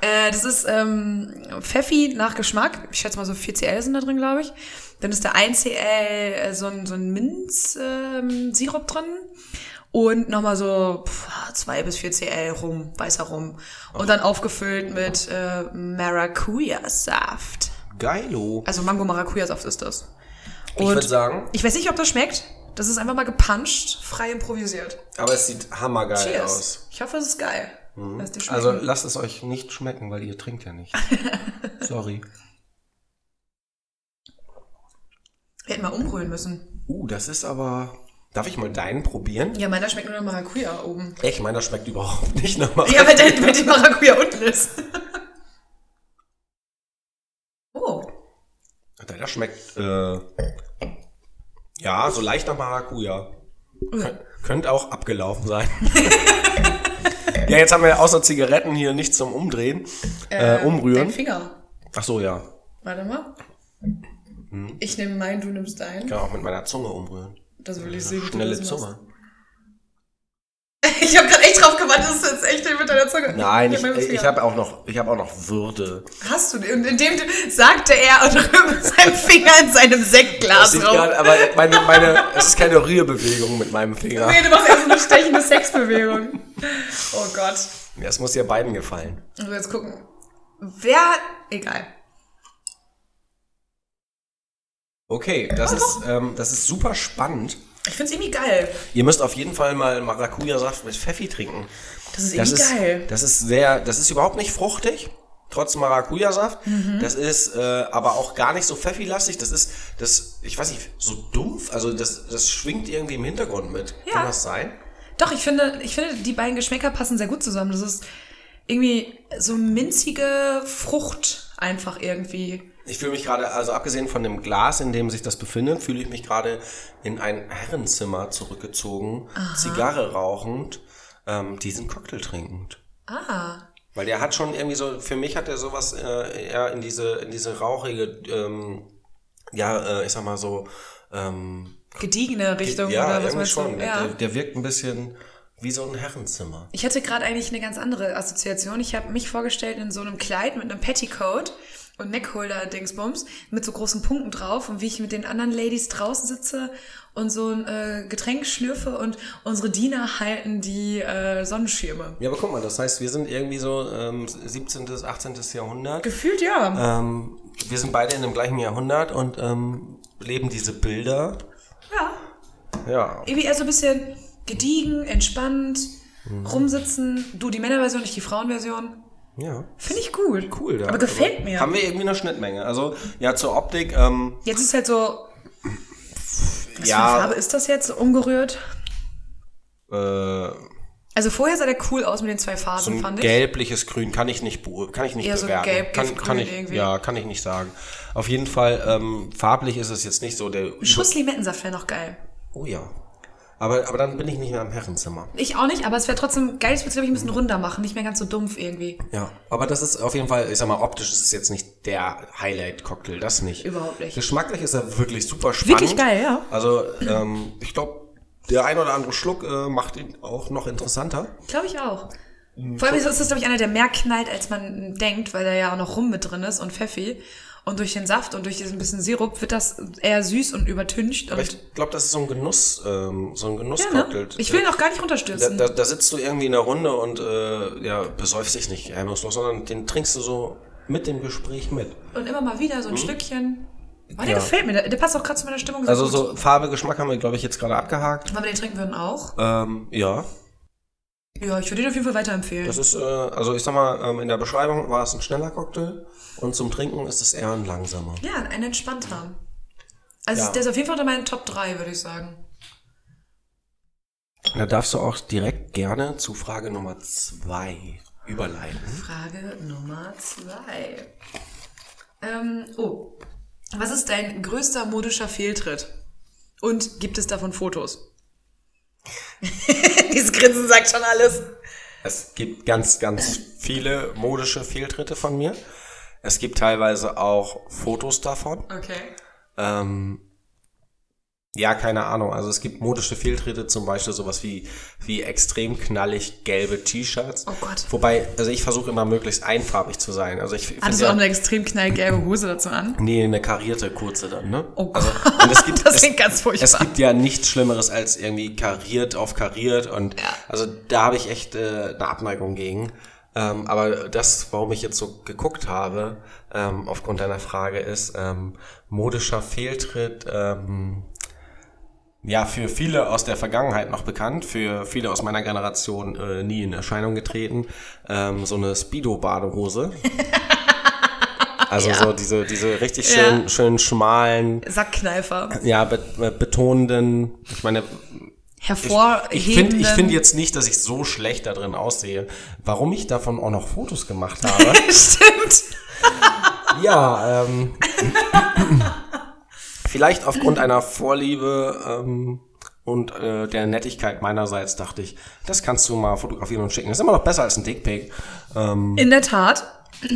Äh, das ist ähm, Pfeffi nach Geschmack. Ich schätze mal so 4cl sind da drin, glaube ich. Dann ist da 1cl äh, so ein, so ein Minz-Sirup drin. Und nochmal so pff, 2 bis 4 cl Rum, weißer Rum. Und dann aufgefüllt mit äh, Maracuja-Saft. Geilo. Also Mango-Maracuja-Saft ist das. Ich würde sagen, Ich weiß nicht, ob das schmeckt. Das ist einfach mal gepuncht, frei improvisiert. aber es sieht hammergeil Cheers. aus. Ich hoffe, es ist geil. Schmecken. Also lasst es euch nicht schmecken, weil ihr trinkt ja nicht. *laughs* Sorry. Wir hätten mal umrühren müssen. Uh, das ist aber. Darf ich mal deinen probieren? Ja, meiner schmeckt nur nach Maracuja oben. Echt, meiner schmeckt überhaupt nicht nach Maracuja. Ja, weil der mit dem Maracuja unten ist. *laughs* oh. Deiner schmeckt, äh, ja, so leicht nach Maracuja. Kön könnte auch abgelaufen sein. *laughs* ja, jetzt haben wir außer Zigaretten hier nichts zum Umdrehen, äh, Dein umrühren. Finger. Ach so, ja. Warte mal. Hm. Ich nehme meinen, du nimmst deinen. Ich kann auch mit meiner Zunge umrühren. Das will ich sehen. Schnelle das Zunge. *laughs* Ich habe gerade echt drauf gewartet, dass du jetzt echt mit deiner Zunge. Nein, ich, meinem ich Finger. habe auch noch, ich habe auch noch Würde. Hast du? Und indem du, sagte er und rührt mit seinem Finger in seinem Das Sektglas rum. grad, aber meine, meine, es ist keine Rührbewegung mit meinem Finger. Nee, du machst erst eine stechende Sexbewegung. Oh Gott. Ja, es muss ja beiden gefallen. Also jetzt gucken. Wer. Egal. Okay, das ist, ähm, das ist super spannend. Ich find's irgendwie geil. Ihr müsst auf jeden Fall mal Maracuja-Saft mit Pfeffi trinken. Das ist Das irgendwie ist, geil. das ist sehr, das ist überhaupt nicht fruchtig, trotz Maracuja-Saft. Mhm. Das ist äh, aber auch gar nicht so Pfeffi-lastig. Das ist, das, ich weiß nicht, so dumpf. Also das, das schwingt irgendwie im Hintergrund mit. Ja. Kann das sein? Doch, ich finde, ich finde, die beiden Geschmäcker passen sehr gut zusammen. Das ist irgendwie so minzige Frucht einfach irgendwie. Ich fühle mich gerade, also abgesehen von dem Glas, in dem sich das befindet, fühle ich mich gerade in ein Herrenzimmer zurückgezogen, Zigarre rauchend, ähm, diesen Cocktail trinkend. Ah. Weil der hat schon irgendwie so, für mich hat er sowas äh, eher in diese, in diese rauchige, ähm, ja, äh, ich sag mal so, ähm, Gediegene Richtung ja, oder was irgendwie meinst schon. du? Der, Ja. der wirkt ein bisschen wie so ein Herrenzimmer. Ich hatte gerade eigentlich eine ganz andere Assoziation. Ich habe mich vorgestellt in so einem Kleid mit einem Petticoat und Neckholder-Dingsbums mit so großen Punkten drauf und wie ich mit den anderen Ladies draußen sitze und so ein äh, Getränk schlürfe und unsere Diener halten die äh, Sonnenschirme. Ja, aber guck mal, das heißt, wir sind irgendwie so ähm, 17., 18. Jahrhundert. Gefühlt ja. Ähm, wir sind beide in dem gleichen Jahrhundert und ähm, leben diese Bilder. Ja. Ja. Irgendwie eher so ein bisschen gediegen, entspannt, rumsitzen. Du die Männerversion, ich die Frauenversion. Ja. Finde ich gut. Cool. Da. Aber gefällt mir. Haben wir irgendwie eine Schnittmenge. Also, ja, zur Optik, ähm, Jetzt ist halt so. Was für eine ja, Farbe ist das jetzt umgerührt? äh, Also vorher sah der cool aus mit den zwei so Phasen, ein fand ich. gelbliches Grün kann ich nicht, kann ich nicht Eher so bewerten. gelb, kann, kann ich, irgendwie. Ja, kann ich nicht sagen. Auf jeden Fall, ähm, farblich ist es jetzt nicht so der... Schuss Limettensaft wäre noch geil. Oh ja. Aber, aber dann bin ich nicht mehr im Herrenzimmer. Ich auch nicht, aber es wäre trotzdem geil, es würde glaube ich ein bisschen runder machen, nicht mehr ganz so dumpf irgendwie. Ja, aber das ist auf jeden Fall, ich sag mal, optisch ist es jetzt nicht der Highlight-Cocktail, das nicht. Überhaupt nicht. Geschmacklich ist er wirklich super spannend. Wirklich geil, ja. Also, ähm, ich glaube, der ein oder andere Schluck äh, macht ihn auch noch interessanter. Glaube ich auch. Vor allem ist das, glaube ich, einer, der mehr knallt, als man denkt, weil da ja auch noch Rum mit drin ist und Pfeffi. Und durch den Saft und durch diesen bisschen Sirup wird das eher süß und übertüncht. Aber Und ich glaube, das ist so ein Genuss, ähm, so ein ja, Genusscocktail. ne? Ich will ihn auch gar nicht Da, runterstürzen. da, da sitzt du irgendwie in der Runde und äh, ja, besäufst dich nicht hemmungslos, sondern den trinkst du so mit dem Gespräch mit. Und immer mal wieder so ein Stückchen. Oh, der Ja. gefällt mir. Der, passt auch gerade zu meiner Stimmung. Also gut. so Farbe, Geschmack haben wir, glaube ich, jetzt gerade abgehakt. Wollen wir den trinken würden auch? Ähm, ja, Ja, ich würde den auf jeden Fall weiterempfehlen. das ist, äh, also ich sag mal, ähm, in der Beschreibung war es ein schneller Cocktail und zum Trinken ist es eher ein langsamer. Ja, ein entspannter. Also Ja. der ist auf jeden Fall unter meinen Top 3, würde ich sagen. Da darfst du auch direkt gerne zu Frage Nummer zwei überleiten. Frage Nummer 2. Ähm, oh. Was ist dein größter modischer Fehltritt? Und gibt es davon Fotos? *laughs* Dieses Grinsen sagt schon alles. Es gibt ganz, ganz viele modische Fehltritte von mir. Es gibt teilweise auch Fotos davon. Okay. Ähm, Ja, keine Ahnung. Also es gibt modische Fehltritte, zum Beispiel sowas wie, wie extrem knallig gelbe T-Shirts. Oh Gott. Wobei, also ich versuche immer möglichst einfarbig zu sein. Also ich Hattest du auch eine extrem knallgelbe Hose dazu an? Nee, eine karierte kurze dann, ne? Oh Gott. Also, es gibt, *laughs* Das es, klingt ganz furchtbar. Es gibt ja nichts Schlimmeres als irgendwie kariert auf kariert und Ja. also da habe ich echt äh, eine Abneigung gegen. Ähm, aber das, warum ich jetzt so geguckt habe, ähm, aufgrund deiner Frage, ist ähm, modischer Fehltritt. Ähm, ja, für viele aus der Vergangenheit noch bekannt, für viele aus meiner Generation äh, nie in Erscheinung getreten, ähm, so eine Speedo-Badehose. *laughs* Also Ja. so diese, diese richtig schön, Ja. schön schmalen, Sackkneifer. ja, be betonenden, ich meine, ich, Hervorhebenden. ich finde ich find jetzt nicht, dass ich so schlecht da drin aussehe. Warum ich davon auch noch Fotos gemacht habe? *laughs* Stimmt. ja, ähm, *laughs* vielleicht aufgrund einer Vorliebe ähm, und äh, der Nettigkeit meinerseits dachte ich, das kannst du mal fotografieren und schicken. Das ist immer noch besser als ein Dickpick. Ähm, In der Tat.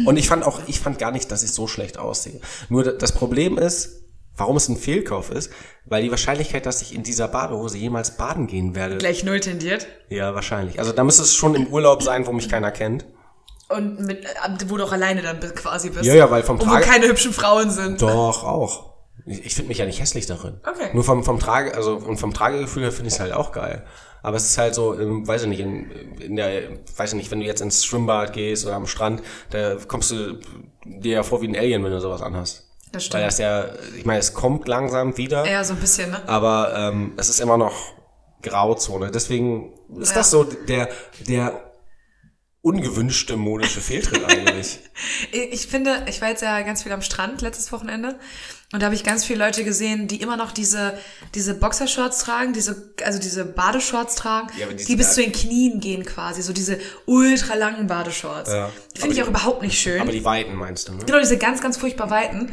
und ich fand auch, ich fand gar nicht, dass ich so schlecht aussehe. Nur da- das Problem ist, warum es ein Fehlkauf ist, weil die Wahrscheinlichkeit, dass ich in dieser Badehose jemals baden gehen werde, Gleich null tendiert. ja, wahrscheinlich. Also da müsste es schon im Urlaub sein, wo mich keiner kennt. Und mit, äh, wo du auch alleine dann quasi bist. Ja, ja, weil vom Und wo keine hübschen Frauen sind. Doch, auch. Ich, ich finde mich ja nicht hässlich darin. Okay. Nur vom, vom Trage, also und vom Tragegefühl her finde ich es halt auch geil. Aber es ist halt so, ähm, weiß ich nicht, in, in der, weiß ich nicht, wenn du jetzt ins Schwimmbad gehst oder am Strand, da kommst du dir ja vor wie ein Alien, wenn du sowas anhast. Das Weil stimmt. das ja, ich meine, es kommt langsam wieder, Ja, so ein bisschen, ne? aber ähm, es ist immer noch Grauzone. Deswegen ist Ja. das so der, der ungewünschte modische Fehltritt eigentlich. *laughs* Ich finde, ich war jetzt ja ganz viel am Strand letztes Wochenende und da habe ich ganz viele Leute gesehen, die immer noch diese, diese Boxershorts tragen, diese, also diese Badeshorts tragen, Ja, diese die bis zu den Knien gehen quasi, so diese ultra langen Badeshorts. Ja. Finde ich auch überhaupt nicht schön. Aber die Weiten meinst du, ne? Genau, diese ganz, ganz furchtbar weiten,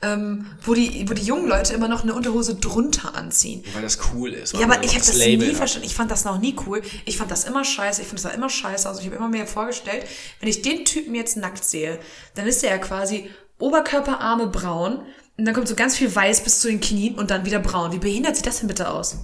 ähm, wo, die, wo die jungen Leute immer noch eine Unterhose drunter anziehen. Weil das cool ist. Ja, aber ich habe das das nie verstanden. Ich fand das noch nie cool. Ich fand das immer scheiße. Ich finde das immer scheiße aus. Ich habe immer mir vorgestellt, wenn ich den Typen jetzt nackt sehe, dann ist er ja quasi Oberkörper, Arme braun und dann kommt so ganz viel weiß bis zu den Knien und dann wieder braun. Wie behindert sieht das denn bitte aus?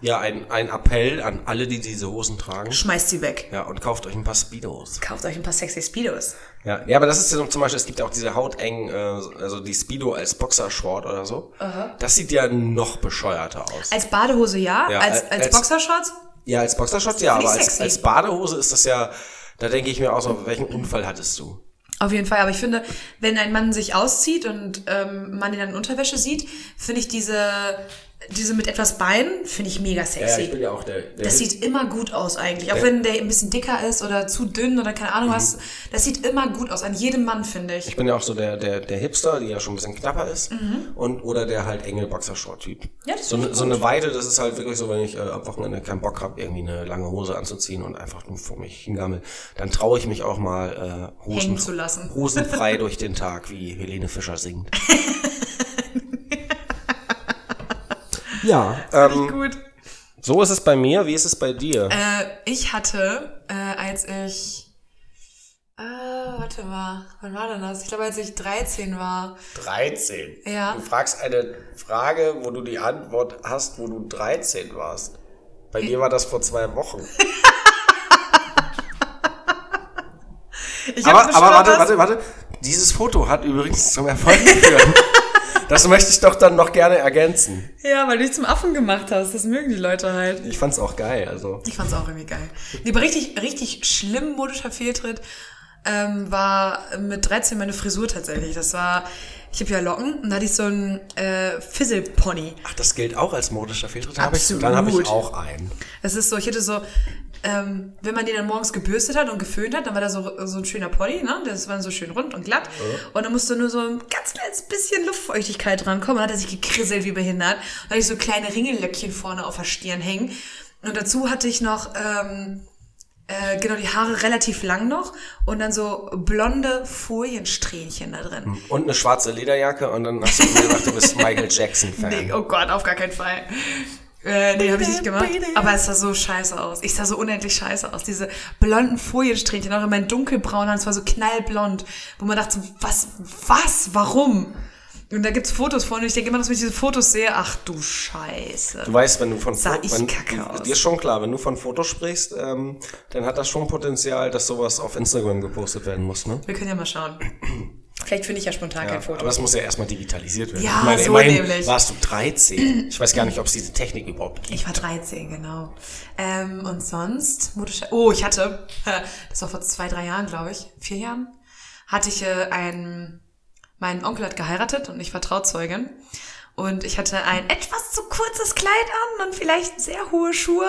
Ja, ein, ein Appell an alle, die diese Hosen tragen. Schmeißt sie weg. Ja, und kauft euch ein paar Speedos. Kauft euch ein paar sexy Speedos. Ja, ja aber das ist ja so zum Beispiel, es gibt ja auch diese hautengen, äh, also die Speedo als Boxershort oder so. Das sieht ja noch bescheuerter aus. Als Badehose ja, Ja, als, als- als Boxershorts Ja, als Boxershort ja, aber als, als Badehose ist das ja, da denke ich mir auch so, welchen Unfall hattest du? Auf jeden Fall, aber ich finde, wenn ein Mann sich auszieht und ähm, man ihn dann in Unterwäsche sieht, finde ich diese, diese mit etwas Bein, finde ich mega sexy. ja auch der, der das sieht immer gut aus eigentlich. Auch Der- wenn der ein bisschen dicker ist oder zu dünn oder keine Ahnung was. Das sieht immer gut aus. An jedem Mann, finde ich. ich bin ja auch so der, der, der Hipster, die ja schon ein bisschen knapper ist. Und, oder der halt enge Boxershort-Typ. Mhm. Ja, das so, ich so eine Weite, das ist halt wirklich so, wenn ich äh, am Wochenende keinen Bock habe, irgendwie eine lange Hose anzuziehen und einfach nur vor mich hingammel, dann traue ich mich auch mal äh, Hosen, Hängen zu lassen. hosenfrei *laughs* durch den Tag, wie Helene Fischer singt. *laughs* ja, *laughs* ähm, Gut. so ist es bei mir. Wie ist es bei dir? Äh, ich hatte, äh, als ich. Äh, warte mal, wann war denn das? Ich glaube, als ich 13 war. 13. Ja. Du fragst eine Frage, wo du die Antwort hast, wo du 13 warst. Bei dir war das vor zwei Wochen. *laughs* Ich Aber, aber warte, warte, warte. Dieses Foto hat übrigens zum Erfolg geführt. *laughs* das möchte ich doch dann noch gerne ergänzen. Ja, weil du dich zum Affen gemacht hast. Das mögen die Leute halt. Ich fand's auch geil, also. Ich fand's auch irgendwie geil. Nee, aber richtig, richtig schlimm modischer Fehltritt ähm, war mit 13 meine Frisur tatsächlich. Das war, ich habe ja Locken und da hatte ich so einen äh, Fizzle-Pony. Ach, das gilt auch als modischer Fehltritt? Dann hab ich, Absolut. dann habe ich auch einen. Das ist so, ich hatte so, ähm, wenn man den dann morgens gebürstet hat und geföhnt hat, dann war da so, so ein schöner Pony, ne? Das war so schön rund und glatt. Und dann musste nur so ein ganz kleines bisschen Luftfeuchtigkeit drankommen. Dann hat er sich gekrisselt wie behindert. Und hatte ich so kleine Ringellöckchen vorne auf der Stirn hängen. Und dazu hatte ich noch, ähm, äh, genau, die Haare relativ lang noch und dann so blonde Foliensträhnchen da drin. Und eine schwarze Lederjacke und dann hast du mir gesagt, du bist Michael Jackson-Fan. *laughs* Nee, oh Gott, auf gar keinen Fall. Äh, nee, habe ich nicht gemacht. Aber es sah so scheiße aus. Ich sah so unendlich scheiße aus. Diese blonden Foliensträhnchen, auch in meinen dunkelbraunen Haaren, es war so knallblond, wo man dachte, so, was, was, warum? Und da gibt's Fotos von und ich denke immer, dass wenn ich diese Fotos sehe, ach du Scheiße. Du weißt, wenn du von Sah ich wenn, kacke aus. dir ist schon klar, wenn du von Fotos sprichst, ähm, dann hat das schon Potenzial, dass sowas auf Instagram gepostet werden muss, ne? Wir können ja mal schauen. Vielleicht finde ich ja spontan kein Foto. Aber das muss ja erstmal digitalisiert werden. Ja, ich meine, so immerhin nämlich. warst du 13. *clears throat* Ich weiß gar nicht, ob es diese Technik überhaupt gibt. Ich war 13, genau. Ähm, und sonst. Oh, ich hatte, äh, das war vor zwei, drei Jahren, glaube ich, vier Jahren, hatte ich äh, einen, mein Onkel hat geheiratet und ich war Trauzeugin. Und ich hatte ein etwas zu kurzes Kleid an und vielleicht sehr hohe Schuhe.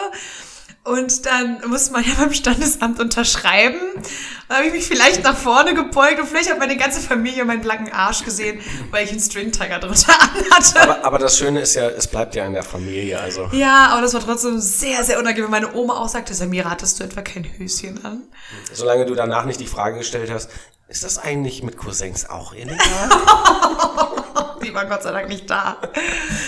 Und dann musste man ja beim Standesamt unterschreiben. Da habe ich mich vielleicht nach vorne gebeugt und vielleicht hat meine ganze Familie meinen blanken Arsch gesehen, weil ich einen Stringtiger drunter *laughs* anhatte. Aber, aber das Schöne ist ja, es bleibt ja in der Familie, also. Ja, aber das war trotzdem sehr, sehr unangenehm. Meine Oma auch sagte, Samira, hattest du etwa kein Höschen an? Solange du danach nicht die Frage gestellt hast, ist das eigentlich mit Cousins auch illegal? *laughs* Die war Gott sei Dank nicht da.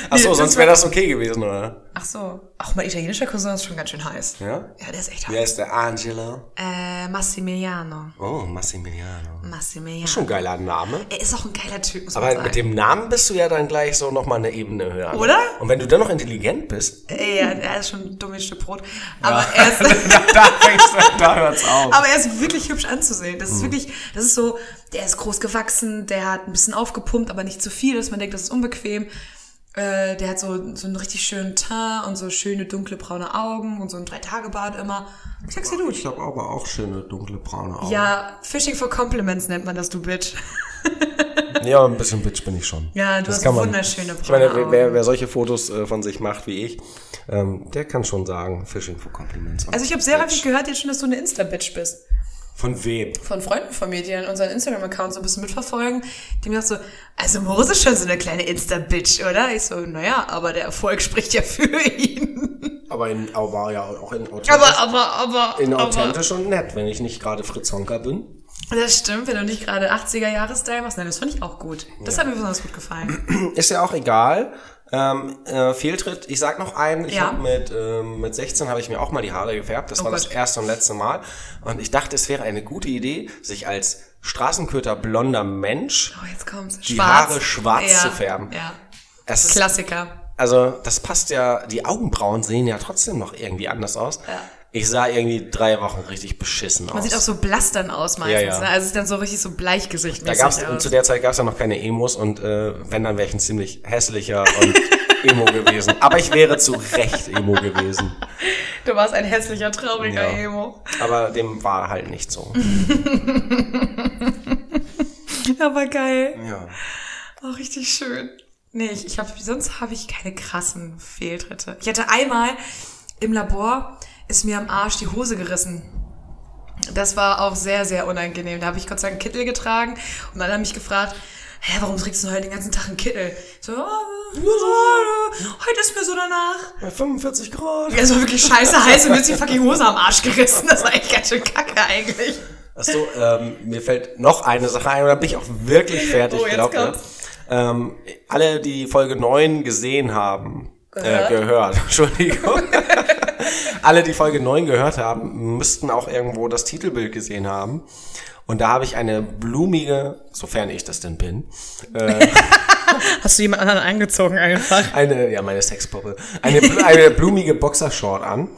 Achso, sonst wäre das okay gewesen, oder? Ach so. Auch mein italienischer Cousin ist schon ganz schön heiß. Ja? Ja, der ist echt Wie heiß. heißt der? Angelo? Äh, Massimiliano. Oh, Massimiliano. Massimiliano. Schon ein geiler Name. Er ist auch ein geiler Typ, muss man Aber sagen. mit dem Namen bist du ja dann gleich so nochmal eine Ebene höher. ne? Oder? Und wenn du dann noch intelligent bist, Äh, ja, er ist schon ein dummes Stück Brot. Aber er ist... *laughs* da, fängst du, da hört's auf. Aber er ist wirklich hübsch anzusehen. Das ist Mhm. wirklich, das ist so, der ist groß gewachsen, der hat ein bisschen aufgepumpt, aber nicht zu viel, dass man denkt, das ist unbequem. Äh, der hat so, so einen richtig schönen Teint und so schöne dunkle braune Augen und so ein Drei-Tage-Bart immer. Sexy Dude. Ich habe aber auch schöne dunkle braune Augen. Ja, Fishing for Compliments nennt man das, du Bitch. *laughs* Ja, ein bisschen Bitch bin ich schon. Ja, du Das hast kann man. wunderschöne Ich meine, braune wer, wer solche Fotos äh, von sich macht wie ich, ähm, der kann schon sagen, Fishing for Compliments. Also ich habe sehr häufig gehört jetzt schon, dass du eine Insta-Bitch bist. Von wem? Von Freunden von mir, die dann unseren Instagram-Account so ein bisschen mitverfolgen, die mir so, also Moritz ist schon so eine kleine Insta-Bitch, oder? Ich so, naja, aber der Erfolg *laughs* spricht ja für ihn. Aber, in, aber ja auch in authentisch, Aber, aber, aber, in aber. authentisch und nett, wenn ich nicht gerade Fritz Honka bin. Das stimmt, wenn du nicht gerade 80er-Jahre-Style machst. Nein, das fand ich auch gut. Das hat mir besonders gut gefallen. Ist ja auch egal. Ähm, äh, Fehltritt, ich sag noch einen, ich Ja. hab mit, ähm, mit 16 habe ich mir auch mal die Haare gefärbt. Das Oh war das Gott. erste und letzte Mal. Und ich dachte, es wäre eine gute Idee, sich als Straßenköter blonder Mensch Oh, jetzt kommt's. die Haare schwarz zu färben. Ja. Es ist, Klassiker. also das passt ja, die Augenbrauen sehen ja trotzdem noch irgendwie anders aus. Ja. Ich sah irgendwie drei Wochen richtig beschissen aus. Man sieht auch so blass dann aus meistens. Ja, ja. Ne? Also es sieht dann so richtig so Bleichgesicht da gab's, und zu der Zeit gab es ja noch keine Emos und äh, wenn, dann wäre ich ein ziemlich hässlicher und *laughs* Emo gewesen. Aber ich wäre zu Recht Emo gewesen. Du warst ein hässlicher, trauriger Ja. Emo. Aber dem war halt nicht so. *laughs* Aber geil. Ja. Oh, richtig schön. Nee, ich, ich hab, sonst habe ich keine krassen Fehltritte. Ich hatte einmal im Labor, ist mir am Arsch die Hose gerissen. Das war auch sehr, sehr unangenehm. Da habe ich Gott sei Dank einen Kittel getragen und dann haben mich gefragt, hä, warum trägst du heute den ganzen Tag einen Kittel? So, oh, heute ist mir so danach. Bei 45 Grad. Ja, war wirklich scheiße heiß und mir ist die fucking Hose am Arsch gerissen. Das war echt ganz schön kacke eigentlich. Achso, ähm, mir fällt noch eine Sache ein und dann bin ich auch wirklich fertig, Oh, glaubt ihr? kommt's. Ähm, alle, die Folge 9 gesehen haben, Gehört? Äh, gehört, *laughs* Entschuldigung. *laughs* alle, die Folge 9 gehört haben, müssten auch irgendwo das Titelbild gesehen haben. Und da habe ich eine blumige, sofern ich das denn bin, *laughs* Hast du jemand anderen angezogen einfach? eine, ja, meine Sexpuppe, eine, eine blumige Boxershort an.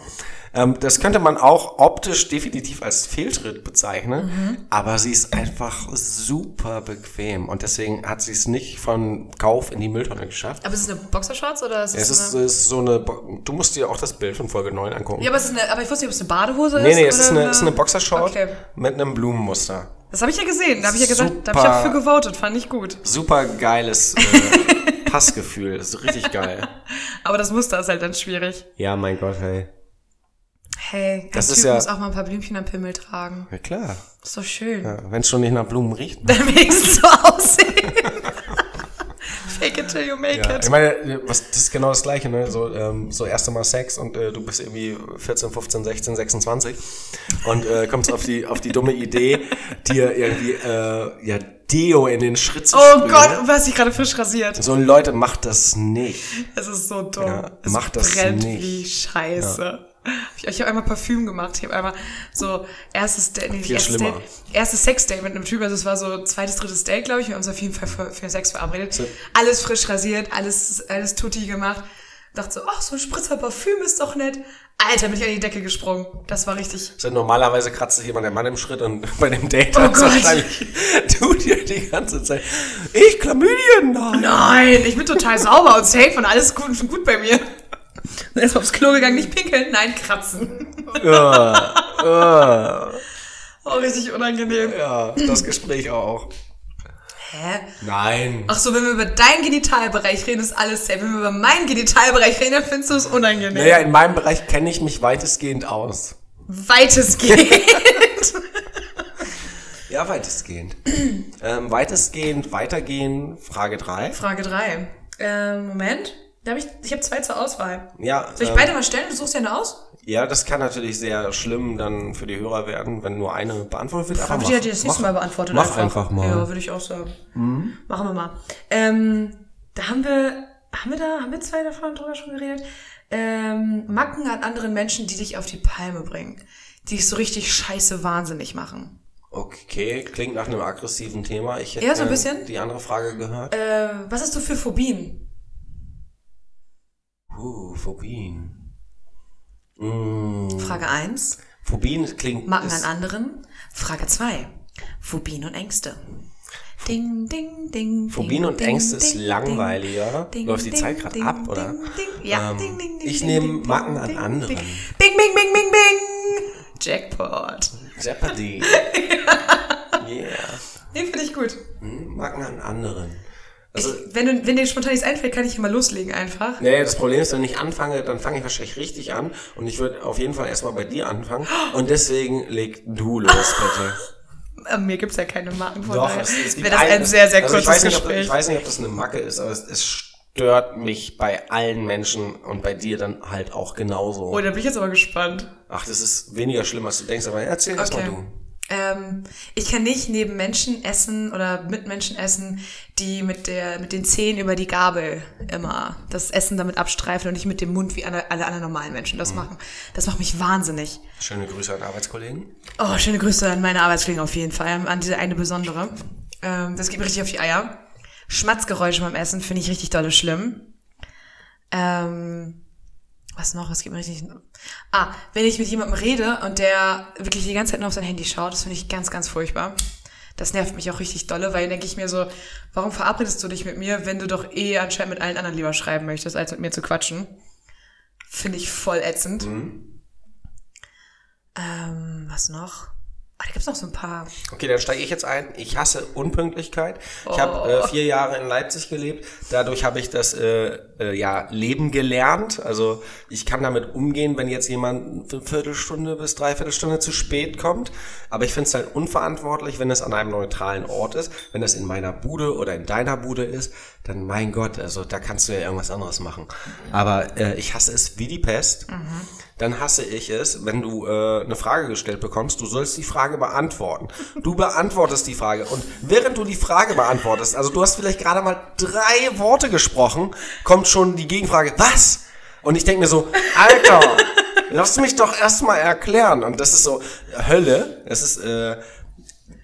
Ähm, das könnte man auch optisch definitiv als Fehltritt bezeichnen, aber sie ist einfach super bequem und deswegen hat sie es nicht von Kauf in die Mülltonne geschafft. Aber ist es eine Boxershorts oder ist es, Es ist, eine... es ist so eine, Bo- du musst dir auch das Bild von Folge 9 angucken. Ja, aber, es ist eine, aber ich wusste nicht, ob es eine Badehose ist. nee, nee, es oder ist eine, es ist eine Boxershort Okay. mit einem Blumenmuster. Das habe ich ja gesehen. Da habe ich ja gesagt, da habe ich Super. dafür gewotet. Fand ich gut. Super geiles äh, *laughs* Passgefühl, das ist richtig geil. Aber das Muster ist halt dann schwierig. Ja, mein Gott, hey. Hey, Das ein ist Typ ja- muss auch mal ein paar Blümchen am Pimmel tragen. Ja, klar. Ist doch schön. Ja, Wenn es schon nicht nach Blumen riecht. Dann wenigstens so aussehen. *laughs* Fake it till you make Ja, it. ich meine, was, das ist genau das Gleiche, ne? So, ähm, so erste Mal Sex und äh, du bist irgendwie 14, 15, 16, 26 und äh, kommst auf die, auf die dumme Idee, dir irgendwie äh, ja, Deo in den Schritt zu Oh sprühen. Gott, du hast dich gerade frisch rasiert. So Leute, macht das nicht. Es ist so dumm. Ja, es mach das brennt nicht. wie Scheiße. Ich, ich habe einmal Parfüm gemacht. Ich habe einmal so erstes nee, Viel erstes schlimmer. Date, erstes Sexdate mit einem Typen. Also es war so zweites, drittes Date, glaube ich. Wir haben uns auf jeden Fall für, für Sex verabredet. Alles frisch rasiert, alles, alles tutti gemacht. Dachte so, ach, so ein Spritzer Parfüm ist doch nett. Alter, bin ich an die Decke gesprungen. Das war richtig. Also normalerweise kratzt sich jemand der Mann im Schritt und *laughs* bei dem Date Oh wahrscheinlich *laughs* du dir die ganze Zeit. Ich Chlamydien? Nein. Nein, ich bin total sauber und safe und alles gut, schon gut bei mir. Erstmal aufs Klo gegangen, nicht pinkeln, nein, kratzen. Ja, *laughs* ja, Oh, richtig unangenehm. ja, das Gespräch auch. Hä? Nein. Ach so, wenn wir über deinen Genitalbereich reden, ist alles safe. Wenn wir über meinen Genitalbereich reden, dann findest du es unangenehm. Naja, in meinem Bereich kenne ich mich weitestgehend aus. Weitestgehend. Ja, weitestgehend. ähm, weitestgehend, weitergehen, Frage 3. Frage 3. Ähm, Moment. Da hab ich ich habe zwei zur Auswahl. Ja, Soll ich ähm, beide mal stellen? Du suchst ja eine aus? ja, das kann natürlich sehr schlimm dann für die Hörer werden, wenn nur eine beantwortet wird. Aber mach, die das nächste Mal beantwortet. mach einfach mal. Ja, würde ich auch sagen. Machen wir mal. Ähm, da haben wir, haben wir da, haben wir zwei davon drüber schon geredet? Ähm, Macken an anderen Menschen, die dich auf die Palme bringen. Die dich so richtig scheiße wahnsinnig machen. Okay, klingt nach einem aggressiven Thema. Ich hätte Ja, so ein bisschen. die andere Frage gehört. Äh, was hast du für Phobien? Uh, Phobien. Mm, Frage 1. Phobien klingt... Macken an anderen. Frage 2. Phobien und Ängste. Ding, ding, ding. Phobien ding, und ding, Ängste ist langweiliger. ding, Läuft die Zeit gerade ab, oder? Ja, Ähm, ding, ding, ding, ich nehme Macken an anderen. Bing, bing, bing, bing, bing. Jackpot. Jeopardy. *laughs* yeah. Den finde ich gut. Hm, Macken an anderen. Ich, Also, wenn, du, wenn dir spontan nichts einfällt, kann ich immer loslegen einfach. Nee, das Problem ist, wenn ich anfange, dann fange ich wahrscheinlich richtig an und ich würde auf jeden Fall erstmal bei dir anfangen *gasps* und deswegen leg du los, bitte. Äh, Mir gibt's ja keine Marken von Doch, daher es, wäre das ein sehr, sehr also ich kurzes weiß, nicht, ob, ich weiß nicht, ob das eine Macke ist, aber es, es stört mich bei allen Menschen und bei dir dann halt auch genauso. oh, da bin ich jetzt aber gespannt. Ach, das ist weniger schlimm, als du denkst, aber erzähl Okay. du. Ähm, ich kann nicht neben Menschen essen oder mit Menschen essen, die mit der mit den Zähnen über die Gabel immer das Essen damit abstreifen und nicht mit dem Mund wie alle, alle anderen normalen Menschen Mhm. das machen. Das macht mich wahnsinnig. Schöne Grüße an Arbeitskollegen. Oh, schöne Grüße an meine Arbeitskollegen auf jeden Fall, an diese eine besondere. Ähm, das geht mir richtig auf die Eier. Schmatzgeräusche beim Essen finde ich richtig dolle schlimm. Ähm, was noch? Was geht mir richtig... Ah, wenn ich mit jemandem rede und der wirklich die ganze Zeit nur auf sein Handy schaut, das finde ich ganz, ganz furchtbar. Das nervt mich auch richtig dolle, weil denke ich mir so, warum verabredest du dich mit mir, wenn du doch eh anscheinend mit allen anderen lieber schreiben möchtest, als mit mir zu quatschen? Finde ich voll ätzend. Ähm, was noch? Ah, da gibt's noch so ein paar. Okay, dann steige ich jetzt ein. Ich hasse Unpünktlichkeit. Ich habe äh, vier Jahre in Leipzig gelebt. Dadurch habe ich das äh, äh, ja Leben gelernt. Also ich kann damit umgehen, wenn jetzt jemand eine Viertelstunde bis Dreiviertelstunde zu spät kommt. Aber ich finde es halt unverantwortlich, wenn es an einem neutralen Ort ist. Wenn das in meiner Bude oder in deiner Bude ist, dann mein Gott, also da kannst du ja irgendwas anderes machen. Aber äh, ich hasse es wie die Pest. Dann hasse ich es, wenn du äh, eine Frage gestellt bekommst, du sollst die Frage beantworten. Du beantwortest die Frage und während du die Frage beantwortest, also du hast vielleicht gerade mal drei Worte gesprochen, kommt schon die Gegenfrage, was? Und ich denke mir so, Alter, lass mich doch erstmal erklären. Und das ist so Hölle. Das ist, äh,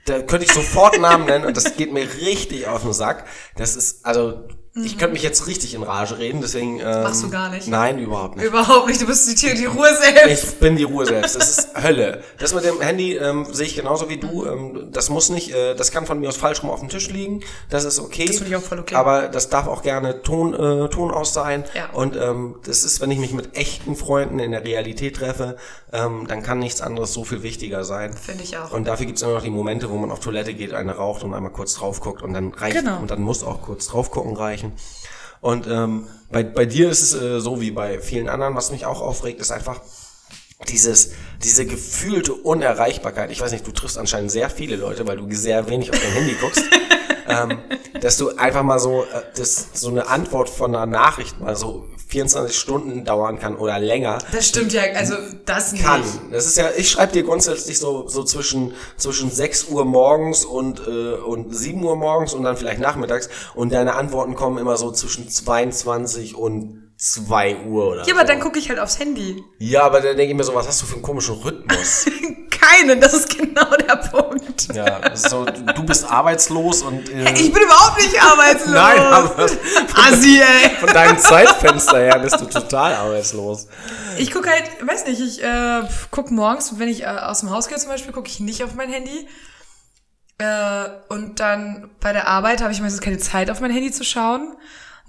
da könnte ich sofort Namen nennen und das geht mir richtig auf den Sack. Das ist, also, ich könnte mich jetzt richtig in Rage reden, deswegen. Ähm, Machst du gar nicht. Nein, überhaupt nicht. Überhaupt nicht, du bist die, Tür, die Ruhe selbst. Ich bin die Ruhe selbst. Das ist Hölle. Das mit dem Handy ähm, sehe ich genauso wie du. Ähm, das muss nicht, äh, das kann von mir aus falsch rum auf dem Tisch liegen. Das ist okay. Das finde ich auch voll okay. Aber das darf auch gerne Ton, äh, Ton aus sein. Ja. Und ähm, das ist, wenn ich mich mit echten Freunden in der Realität treffe, ähm, dann kann nichts anderes so viel wichtiger sein. Finde ich auch. Und dafür gibt es immer noch die Momente, wo man auf Toilette geht, eine raucht und einmal kurz drauf guckt und dann reicht Genau. und dann muss auch kurz drauf gucken reichen. Und ähm, bei, bei dir ist es äh, so wie bei vielen anderen, was mich auch aufregt, ist einfach dieses, diese gefühlte Unerreichbarkeit. Ich weiß nicht, du triffst anscheinend sehr viele Leute, weil du sehr wenig auf dein Handy guckst. *laughs* ähm, dass du einfach mal so, äh, dass so eine Antwort von einer Nachricht mal so 24 Stunden dauern kann oder länger. Das stimmt ja, also das nicht. Kann. Das ist ja, ich schreibe dir grundsätzlich so, so zwischen, zwischen 6 Uhr morgens und, äh, und 7 Uhr morgens und dann vielleicht nachmittags und deine Antworten kommen immer so zwischen 22 und 2 Uhr oder Ja, aber so. dann gucke ich halt aufs Handy. Ja, aber dann denke ich mir so, was hast du für einen komischen Rhythmus? *laughs* Keinen, das ist genau der Punkt. ja, so, du bist arbeitslos und äh, Ich bin überhaupt nicht *laughs* arbeitslos. Nein, aber Assi, ey. von deinem Zeitfenster her bist du total arbeitslos. Ich gucke halt, weiß nicht, ich äh, gucke morgens, wenn ich äh, aus dem Haus gehe zum Beispiel, gucke ich nicht auf mein Handy. Äh, und dann bei der Arbeit habe ich meistens keine Zeit, auf mein Handy zu schauen.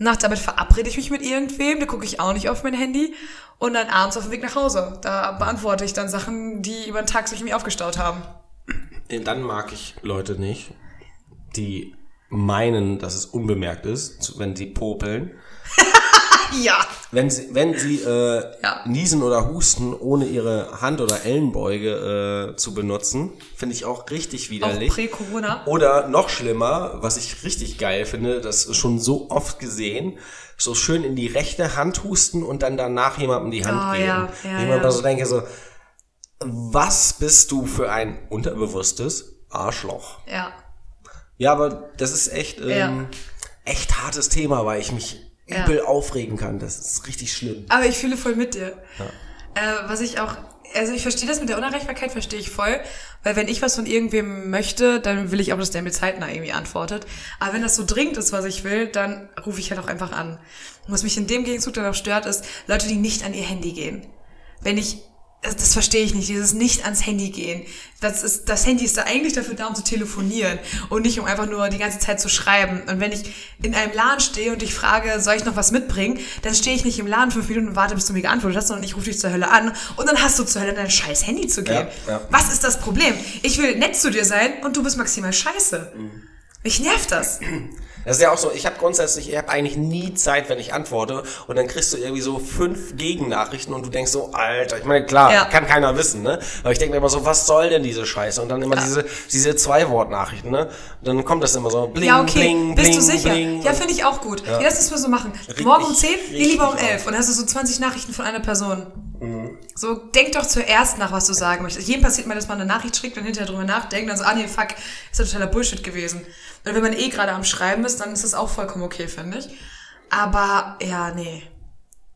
Nach der Arbeit verabrede ich mich mit irgendwem, da gucke ich auch nicht auf mein Handy. Und dann abends auf dem Weg nach Hause, da beantworte ich dann Sachen, die über den Tag sich mir aufgestaut haben. Dann mag ich Leute nicht, die meinen, dass es unbemerkt ist, wenn sie popeln. *laughs* *laughs* Ja. Wenn sie, wenn sie äh, Ja. niesen oder husten, ohne ihre Hand- oder Ellenbeuge äh, zu benutzen, finde ich auch richtig Auch widerlich. prä-Corona. Oder noch schlimmer, was ich richtig geil finde, das ist schon so oft gesehen, so schön in die rechte Hand husten und dann danach jemandem die Hand Oh, geben. ja, ja, Wie man ja. da so denke, so, was bist du für ein unterbewusstes Arschloch? Ja. Ja, aber das ist echt, ähm, echt hartes Thema, weil ich mich Ja. übel aufregen kann. Das ist richtig schlimm. Aber ich fühle voll mit dir. Äh, was ich auch, also ich verstehe das mit der Unerreichbarkeit, verstehe ich voll. Weil wenn ich was von irgendwem möchte, dann will ich auch, dass der mir zeitnah irgendwie antwortet. Aber wenn das so dringend ist, was ich will, dann rufe ich halt auch einfach an. Und was mich in dem Gegenzug dann auch stört, ist Leute, die nicht an ihr Handy gehen. Wenn ich, das, verstehe ich nicht, dieses nicht ans Handy gehen. Das ist, das Handy ist da eigentlich dafür da, um zu telefonieren und nicht um einfach nur die ganze Zeit zu schreiben. Und wenn ich in einem Laden stehe und ich frage, soll ich noch was mitbringen, dann stehe ich nicht im Laden fünf Minuten und warte, bis du mir geantwortet hast, sondern ich rufe dich zur Hölle an und dann hast du zur Hölle dein scheiß Handy zu gehen. Ja, ja. Was ist das Problem? Ich will nett zu dir sein und du bist maximal scheiße. Mich nervt das. *clears throat* Das ist ja auch so, ich habe grundsätzlich, ich habe eigentlich nie Zeit, wenn ich antworte und dann kriegst du irgendwie so fünf Gegennachrichten und du denkst so, Alter, ich meine, klar, Ja. kann keiner wissen, ne? Aber ich denke mir immer so, was soll denn diese Scheiße? Und dann immer Ja. diese, diese Zwei-Wort-Nachrichten, ne? Und dann kommt das immer so, bling, ja, okay. bling, Bist bling, du sicher? bling. Ja, finde ich auch gut. Ja. lass das mal so machen. Morgen um 10, nee, richtig lieber um. 11. Und dann hast du so 20 Nachrichten von einer Person. So, denk doch zuerst nach, was du sagen möchtest. Jedem passiert mal, dass man eine Nachricht schickt und hinterher drüber nachdenkt, dann so, ah nee, fuck, ist ja totaler Bullshit gewesen. Und wenn man eh gerade am Schreiben ist, dann ist das auch vollkommen okay, finde ich. Aber, ja, nee.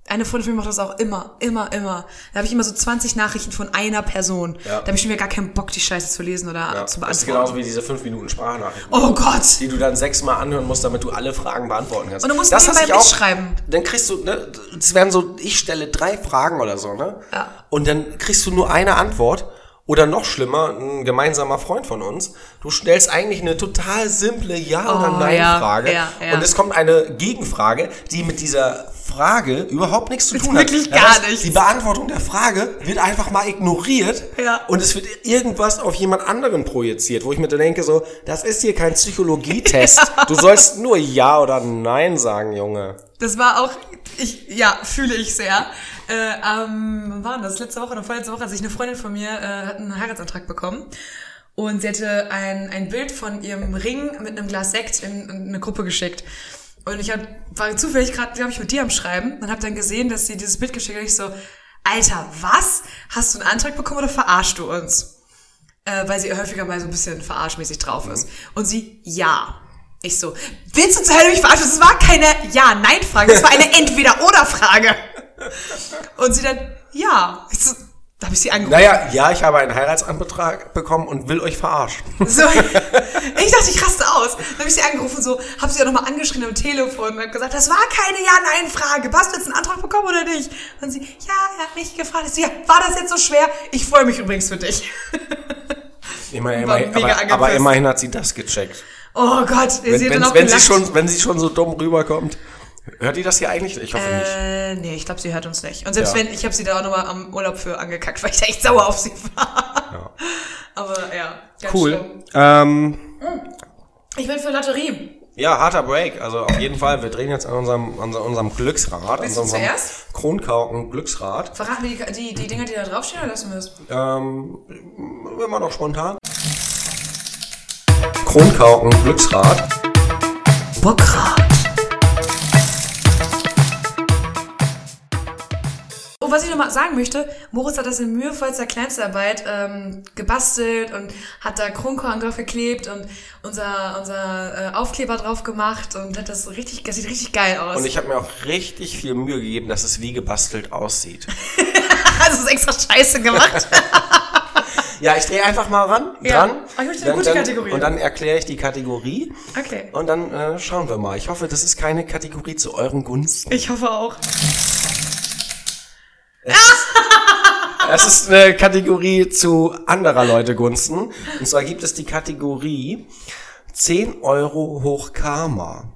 Eine Freundin von mir macht das auch immer, immer, immer. Da habe ich immer so 20 Nachrichten von einer Person. Ja. Da habe ich schon wieder gar keinen Bock, die Scheiße zu lesen oder Ja, zu das ist beantworten. genauso wie diese fünf Minuten Sprachnachrichten. Oh Gott! die du dann sechsmal anhören musst, damit du alle Fragen beantworten kannst. Und du musst das nebenbei auch. mitschreiben. Dann kriegst du, ne, es werden so, ich stelle drei Fragen oder so, ne? Ja. Und dann kriegst du nur eine Antwort. Oder noch schlimmer, ein gemeinsamer Freund von uns. Du stellst eigentlich eine total simple Ja- oder Oh, Nein-Frage. ja, ja, ja. Und es kommt eine Gegenfrage, die mit dieser Frage überhaupt nichts zu tun Wirklich hat. gar Das heißt. Die Beantwortung der Frage wird einfach mal ignoriert. Ja. Und es wird irgendwas auf jemand anderen projiziert, wo ich mir dann denke so, das ist hier kein Psychologietest. *laughs* Du sollst nur Ja oder Nein sagen, Junge. Das war auch, ich, ja, fühle ich sehr. Äh, ähm, wann war das? Letzte Woche oder vorletzte Woche, als ich eine Freundin von mir äh, hat einen Heiratsantrag bekommen. Und sie hatte ein, ein Bild von ihrem Ring mit einem Glas Sekt in, in eine Gruppe geschickt. Und ich hab, war zufällig gerade, glaube ich, mit dir am Schreiben und habe dann gesehen, dass sie dieses Bild geschickt hat. Ich so, Alter, was? Hast du einen Antrag bekommen oder verarschst du uns? Äh, weil sie häufiger mal so ein bisschen verarschmäßig drauf ist. Und sie, ja. Ich so, willst du zur Hölle mich verarschen? Das war keine Ja-Nein-Frage, das war eine *laughs* Entweder-Oder-Frage. Und sie dann, ja. Ich so, da habe ich sie angerufen. Naja, ja, ich habe einen Heiratsantrag bekommen und will euch verarschen. So, *laughs* ich dachte, ich raste aus. Dann habe ich sie angerufen, so, habe sie ja nochmal angeschrien am Telefon und habe gesagt, das war keine Ja-Nein-Frage. Hast du jetzt einen Antrag bekommen oder nicht? Und sie, ja, er hat mich gefragt. So, ja, war das jetzt so schwer? Ich freue mich übrigens für dich. Immerhin, War immerhin, aber, aber immerhin hat sie das gecheckt. Oh Gott, Wenn, sie hat wenn, dann auch wenn, sie schon, wenn sie schon so dumm rüberkommt. Hört die das hier eigentlich? Ich hoffe nicht. Äh, nee, ich glaube, sie hört uns nicht. Und selbst Ja. wenn, ich habe sie da auch nochmal am Urlaub für angekackt, *laughs* weil ich da echt sauer auf sie war. Aber ja, ganz Cool. schlimm. Ähm, Ich bin für Lotterie. ja, harter Break. Also auf jeden Fall. Wir drehen jetzt an unserem, an unserem Glücksrad. An du unserem zuerst? Kronkauken Glücksrad. Verraten wir die, die, die Dinger, die da draufstehen, oder lassen wir das? Ähm, immer noch spontan. Kronkauken Glücksrad. Bockrad. Was ich noch mal sagen möchte, Moritz hat das in mühevollster Kleinstarbeit ähm, gebastelt und hat da Kronkorn drauf geklebt und unser, unser äh, Aufkleber drauf gemacht und hat das richtig, das sieht richtig geil aus. Und ich habe mir auch richtig viel Mühe gegeben, dass es wie gebastelt aussieht. *laughs* Hast du es extra scheiße gemacht? Ja, ich drehe einfach mal ran, Ja. dran. Oh, ich möchte eine gute Kategorie. Und dann erkläre ich die Kategorie. Okay. Und dann äh, schauen wir mal. Ich hoffe, das ist keine Kategorie zu euren Gunsten. Ich hoffe auch. Es ist eine Kategorie zu anderer Leute Gunsten. Und zwar gibt es die Kategorie 10 Euro hoch Karma.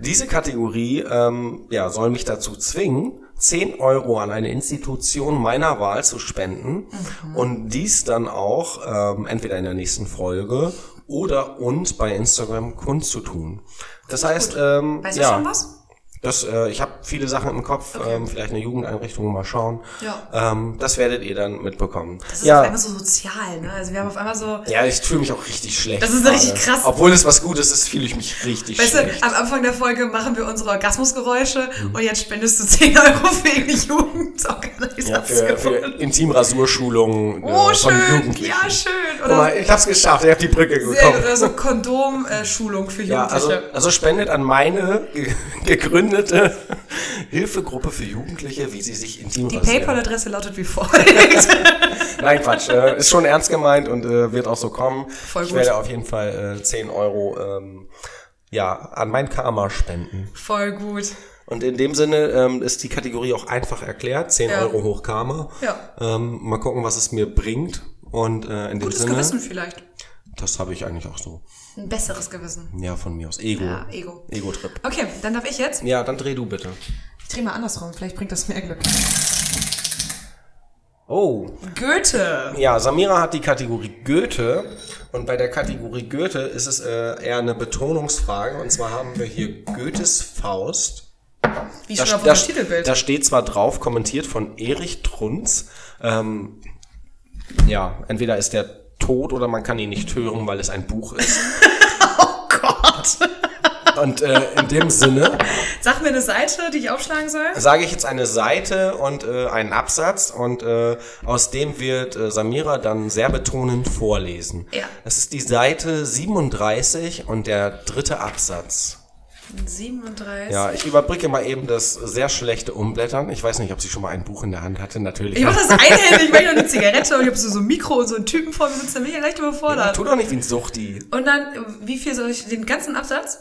Diese Kategorie ähm, ja, soll mich dazu zwingen, 10 Euro an eine Institution meiner Wahl zu spenden und dies dann auch ähm, entweder in der nächsten Folge oder uns bei Instagram kundzutun. Das heißt, ähm, Weißt du ja, schon was? Das, äh, ich habe viele Sachen im Kopf, ähm, vielleicht eine Jugendeinrichtung, mal schauen. Ja. Ähm, das werdet ihr dann mitbekommen. Das ist ja, auf einmal so sozial, ne? Also wir haben auf einmal so, ja, ich fühle mich auch richtig schlecht. Das ist richtig krass. Obwohl es was Gutes ist, fühle ich mich richtig weißt schlecht. du, am Anfang der Folge machen wir unsere Orgasmusgeräusche und jetzt spendest du 10 Euro für irgendeine ja, Jugendorganisation. für, für Intimrasurschulungen äh, oh, von schön. Jugendlichen. Ja, schön. Guck Oder mal, ich hab's geschafft, ich hab die Brücke sehr bekommen. gut. Oder so Kondom-Schulung für Ja, also, Jugendliche. also spendet an meine ge gegründete *laughs* Hilfegruppe für Jugendliche, wie sie sich intim Die rasieren. PayPal-Adresse lautet wie folgt. *laughs* Nein, Quatsch. Äh, ist schon ernst gemeint und äh, wird auch so kommen. Voll ich gut. werde auf jeden Fall äh, 10 Euro ähm, ja, an mein Karma spenden. Voll gut. Und in dem Sinne ähm, ist die Kategorie auch einfach erklärt. 10 Ja. Euro hoch Karma. Ja. Ähm, mal gucken, was es mir bringt. Und äh, in dem Gutes Sinne, Gewissen vielleicht. das habe ich eigentlich auch so. Ein besseres Gewissen. Ja, von mir aus. Ego. Ja, Ego. Ego-Trip. Okay, dann darf ich jetzt. Ja, dann dreh du bitte. Ich drehe mal andersrum, vielleicht bringt das mehr Glück. Oh, Goethe. Ja, Samira hat die Kategorie Goethe und bei der Kategorie Goethe ist es äh, eher eine Betonungsfrage und zwar haben wir hier Goethes Faust. Wie Da, schon auf da, Titelbild. da steht zwar drauf, kommentiert von Erich Trunz. Ähm, ja, entweder ist der tot oder man kann ihn nicht hören, weil es ein Buch ist. *laughs* oh Gott. Und äh, in dem Sinne Sag mir eine Seite, die ich aufschlagen soll. sage ich jetzt eine Seite und äh, einen Absatz und äh, aus dem wird äh, Samira dann sehr betonend vorlesen. Ja. Das ist die Seite 37 und der dritte Absatz. 37. Ja, ich überbrücke mal eben das sehr schlechte Umblättern. Ich weiß nicht, ob sie schon mal ein Buch in der Hand hatte. Natürlich. Ich mach das einhändig, ich mach *laughs* noch eine Zigarette und ich hab so, so ein Mikro und so einen Typen vor mir, bin da mega leicht überfordert. Tu doch nicht wie ein Suchti. Und dann, wie viel soll ich, den ganzen Absatz?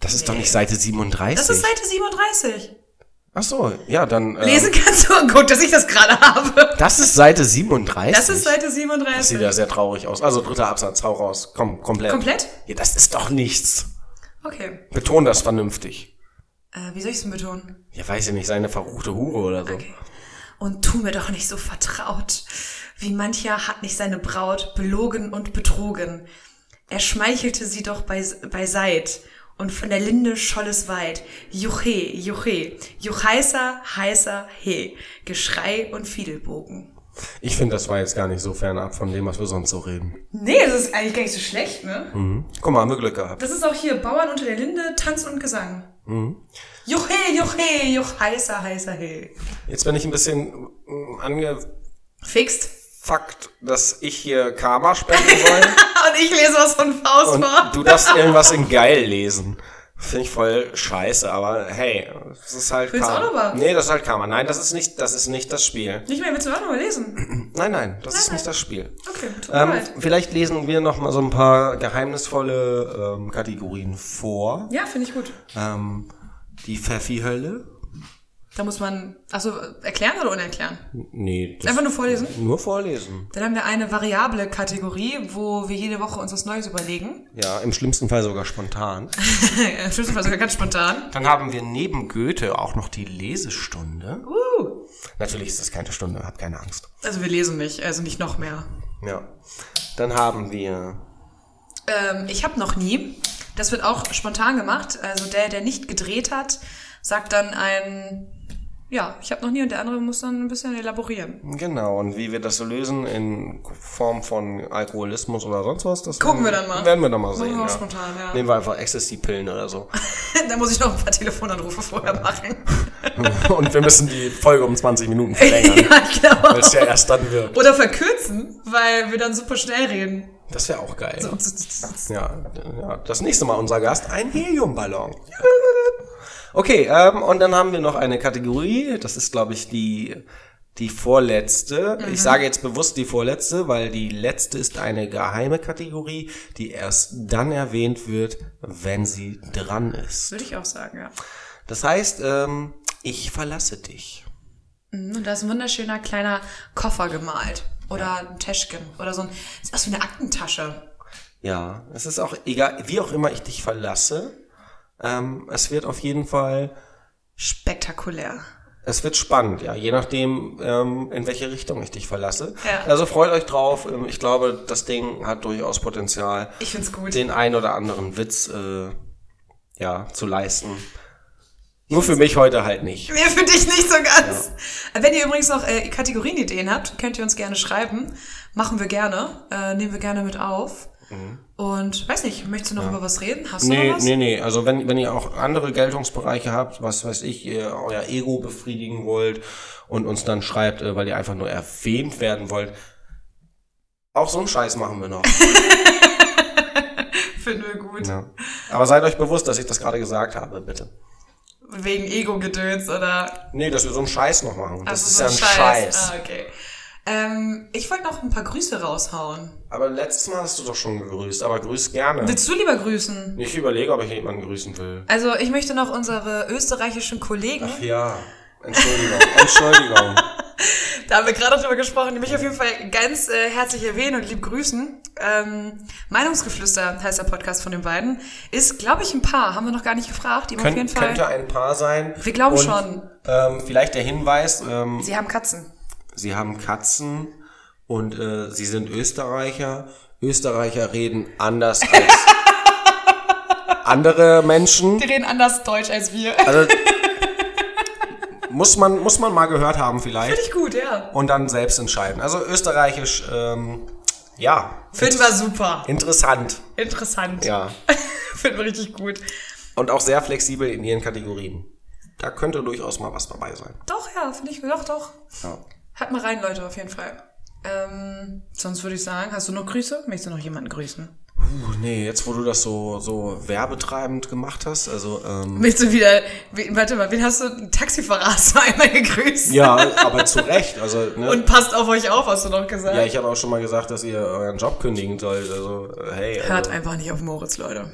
Das ist doch nicht Seite 37. Das ist Seite 37. Ach so, ja, dann. ähm, Lesen kannst du, guck, dass ich das gerade habe. Das ist Seite 37. Das ist Seite Das sieht 37. ja sehr traurig aus. Also dritter Absatz, hau raus. Komm, komplett. Komplett? Ja, das ist doch nichts. Okay. Beton das vernünftig. Äh, wie soll ich es denn betonen? Ja, weiß ich nicht, seine verruchte Hure oder so. Okay. Und tu mir doch nicht so vertraut. Wie mancher hat nicht seine Braut belogen und betrogen. Er schmeichelte sie doch bei, beiseit. Und von der Linde scholl es weit. Juche, juche, juchheißer, heißer, he. Geschrei und Fiedelbogen. Ich finde, das war jetzt gar nicht so fernab von dem, was wir sonst so reden. Nee, das ist eigentlich gar nicht so schlecht, ne? Mhm. Guck mal, haben wir Glück gehabt. Das ist auch hier Bauern unter der Linde, Tanz und Gesang. Juche, juche, juch, heißer, heißer, he. Jetzt bin ich ein bisschen mm, angefuckt, Fixt. dass ich hier Karma spenden soll. *laughs* Und ich lese was von Faust und vor. du darfst irgendwas in geil lesen. Finde ich voll scheiße, aber hey, das ist halt Willst du Karma. auch noch mal? Nee, das ist halt Karma. Nein, das ist nicht, das ist nicht das Spiel. Nicht mehr, willst du auch noch mal lesen? *clears throat* Nein, nein, das ist Nein, nicht nein. das Spiel. Okay, tut Ähm, leid. vielleicht lesen wir noch mal so ein paar geheimnisvolle ähm, Kategorien vor. Ja, finde ich gut. Ähm, die Pfeffi-Hölle. Da muss man, also erklären oder unerklären? Nee, Einfach nur vorlesen? nur vorlesen. Dann haben wir eine variable Kategorie, wo wir jede Woche uns was Neues überlegen. Ja, im schlimmsten Fall sogar spontan. *laughs* Im schlimmsten Fall sogar ganz spontan. Dann haben wir neben Goethe auch noch die Lesestunde. Uh. Natürlich ist das keine Stunde, hab keine Angst. Also wir lesen nicht, also nicht noch mehr. Ja. Dann haben wir Ähm, ich habe noch nie. Das wird auch spontan gemacht. Also der, der nicht gedreht hat, sagt dann ein, ja, ich habe noch nie und der andere muss dann ein bisschen elaborieren. Genau, und wie wir das so lösen in Form von Alkoholismus oder sonst was, das Gucken werden, wir dann mal. Werden wir dann mal sehen. wir Ja. spontan, ja. Nehmen wir einfach Ecstasy-Pillen oder so. *laughs* da muss ich noch ein paar Telefonanrufe vorher machen. *laughs* und wir müssen die Folge um 20 Minuten verlängern, *laughs* ja, genau. weil es ja erst dann wird. Oder verkürzen, weil wir dann super schnell reden. Das wäre auch geil. Ja, ja, das nächste Mal unser Gast, ein Heliumballon. Okay, ähm, und dann haben wir noch eine Kategorie, das ist, glaube ich, die, die vorletzte. Ich sage jetzt bewusst die vorletzte, weil die letzte ist eine geheime Kategorie, die erst dann erwähnt wird, wenn sie dran ist. Würde ich auch sagen, ja. Das heißt, ähm, ich verlasse dich. Mhm, Und da ist ein wunderschöner kleiner Koffer gemalt. Oder ein Täschchen. Oder so ein. Sieht aus wie eine Aktentasche. Ja, es ist auch egal, wie auch immer ich dich verlasse. Ähm, es wird auf jeden Fall Spektakulär. Es wird spannend, ja, je nachdem, ähm, in welche Richtung ich dich verlasse. Ja. Also freut euch drauf. Ähm, Ich glaube, das Ding hat durchaus Potenzial, Ich find's gut. den ein oder anderen Witz äh, ja, zu leisten. Nur für mich heute halt nicht. Mir für dich nicht so ganz. Wenn ihr übrigens noch äh, Kategorienideen habt, könnt ihr uns gerne schreiben. Machen wir gerne. Äh, nehmen wir gerne mit auf. Und weiß nicht, möchtest du noch über was reden? Hast du Nee, noch was? nee, nee. Also wenn, wenn ihr auch andere Geltungsbereiche habt, was weiß ich, ihr euer Ego befriedigen wollt und uns dann schreibt, äh, weil ihr einfach nur erwähnt werden wollt, auch so einen Scheiß machen wir noch. *laughs* Finden wir gut. ja. Aber seid euch bewusst, dass ich das gerade gesagt habe, bitte. Wegen Ego-Gedöns oder. Nee, dass wir so einen Scheiß noch machen. Das Also ist so ja ein Scheiß. Ah, okay. Ähm, ich wollte noch ein paar Grüße raushauen. Aber letztes Mal hast du doch schon gegrüßt, aber grüß gerne. Willst du lieber grüßen? Ich überlege, ob ich jemanden grüßen will. Also, ich möchte noch unsere österreichischen Kollegen, Ja, Entschuldigung, *laughs* Entschuldigung. *laughs* da haben wir gerade drüber gesprochen, die mich auf jeden Fall ganz äh, herzlich erwähnen und lieb grüßen. Ähm, Meinungsgeflüster heißt der Podcast von den beiden. Ist, glaube ich, ein Paar. Haben wir noch gar nicht gefragt. Die haben auf jeden Fall. könnte ein Paar sein. Wir glauben Und, schon. Ähm, vielleicht der Hinweis, ähm, Sie haben Katzen. Sie haben Katzen und äh, sie sind Österreicher. Österreicher reden anders als *laughs* andere Menschen. Die reden anders Deutsch als wir. Also *laughs* muss man, muss man mal gehört haben vielleicht. Finde ich gut, ja. und dann selbst entscheiden. Also österreichisch, ähm, ja, Finden wir super. interessant, Interessant. ja. *laughs* Finden wir richtig gut. Und auch sehr flexibel in ihren Kategorien. Da könnte durchaus mal was dabei sein. Doch, ja, finde ich. Doch, doch. Ja. Halt mal rein, Leute, auf jeden Fall. Ähm, sonst würde ich sagen, hast du noch Grüße? Möchtest du noch jemanden grüßen? Puh, nee, jetzt wo du das so, so werbetreibend gemacht hast, also, ähm, Willst du wieder, warte mal, wen hast du? Ein Taxifahrer hast du einmal gegrüßt. ja, aber zu Recht, also, ne? Und passt auf euch auf, hast du noch gesagt. ja, ich habe auch schon mal gesagt, dass ihr euren Job kündigen sollt, also, hey. Also, Hört einfach nicht auf Moritz, Leute.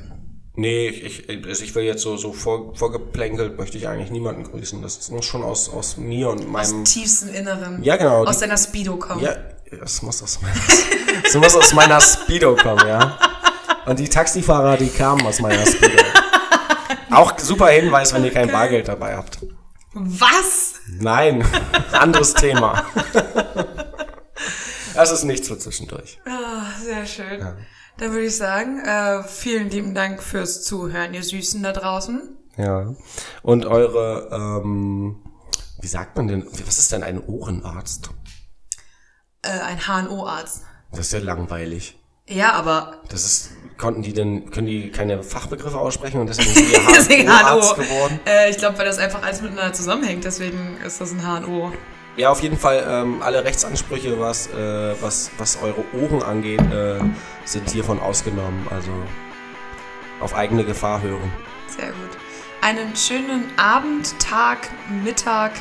Nee, ich, ich, also ich will jetzt so, so vor, vorgeplänkelt, möchte ich eigentlich niemanden grüßen. Das muss schon aus, aus mir und meinem, Tiefsten Inneren. Ja, genau, Aus die- deiner Speedo kommen. Ja, das muss aus meiner, *laughs* das muss aus meiner Speedo kommen, ja. Und die Taxifahrer, die kamen aus meiner Speedo. Auch super Hinweis, wenn ihr kein Bargeld dabei habt. Was? Nein, anderes Thema. *laughs* Das ist nichts für zwischendurch. Ah, sehr schön. Dann würde ich sagen, äh, vielen lieben Dank fürs Zuhören, ihr Süßen da draußen. Ja. Und eure, ähm, wie sagt man denn, was ist denn ein Ohrenarzt? Äh, ein HNO-Arzt. Das ist ja langweilig. Ja, aber Das ist, konnten die denn, können die keine Fachbegriffe aussprechen und deswegen *laughs* sind die HNO-Arzt HNO. geworden? Äh, ich glaube, weil das einfach alles miteinander zusammenhängt, deswegen ist das ein HNO. Ja, auf jeden Fall ähm, alle Rechtsansprüche, was, äh, was, was eure Ohren angeht, äh, sind hiervon ausgenommen. Also auf eigene Gefahr hören. Sehr gut. Einen schönen Abend, Tag, Mittag,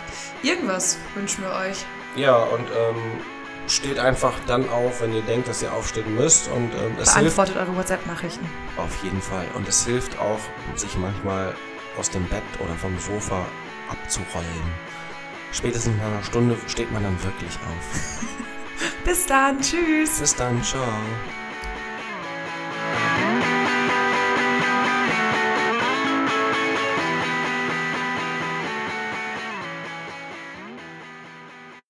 irgendwas wünschen wir euch. Ja, und ähm, steht einfach dann auf, wenn ihr denkt, dass ihr aufstehen müsst. Und ähm, es hilft Beantwortet eure WhatsApp-Nachrichten. auf jeden Fall. Und es hilft auch, sich manchmal aus dem Bett oder vom Sofa abzurollen. Spätestens nach einer Stunde steht man dann wirklich auf. *laughs* Bis dann, tschüss. Bis dann, ciao.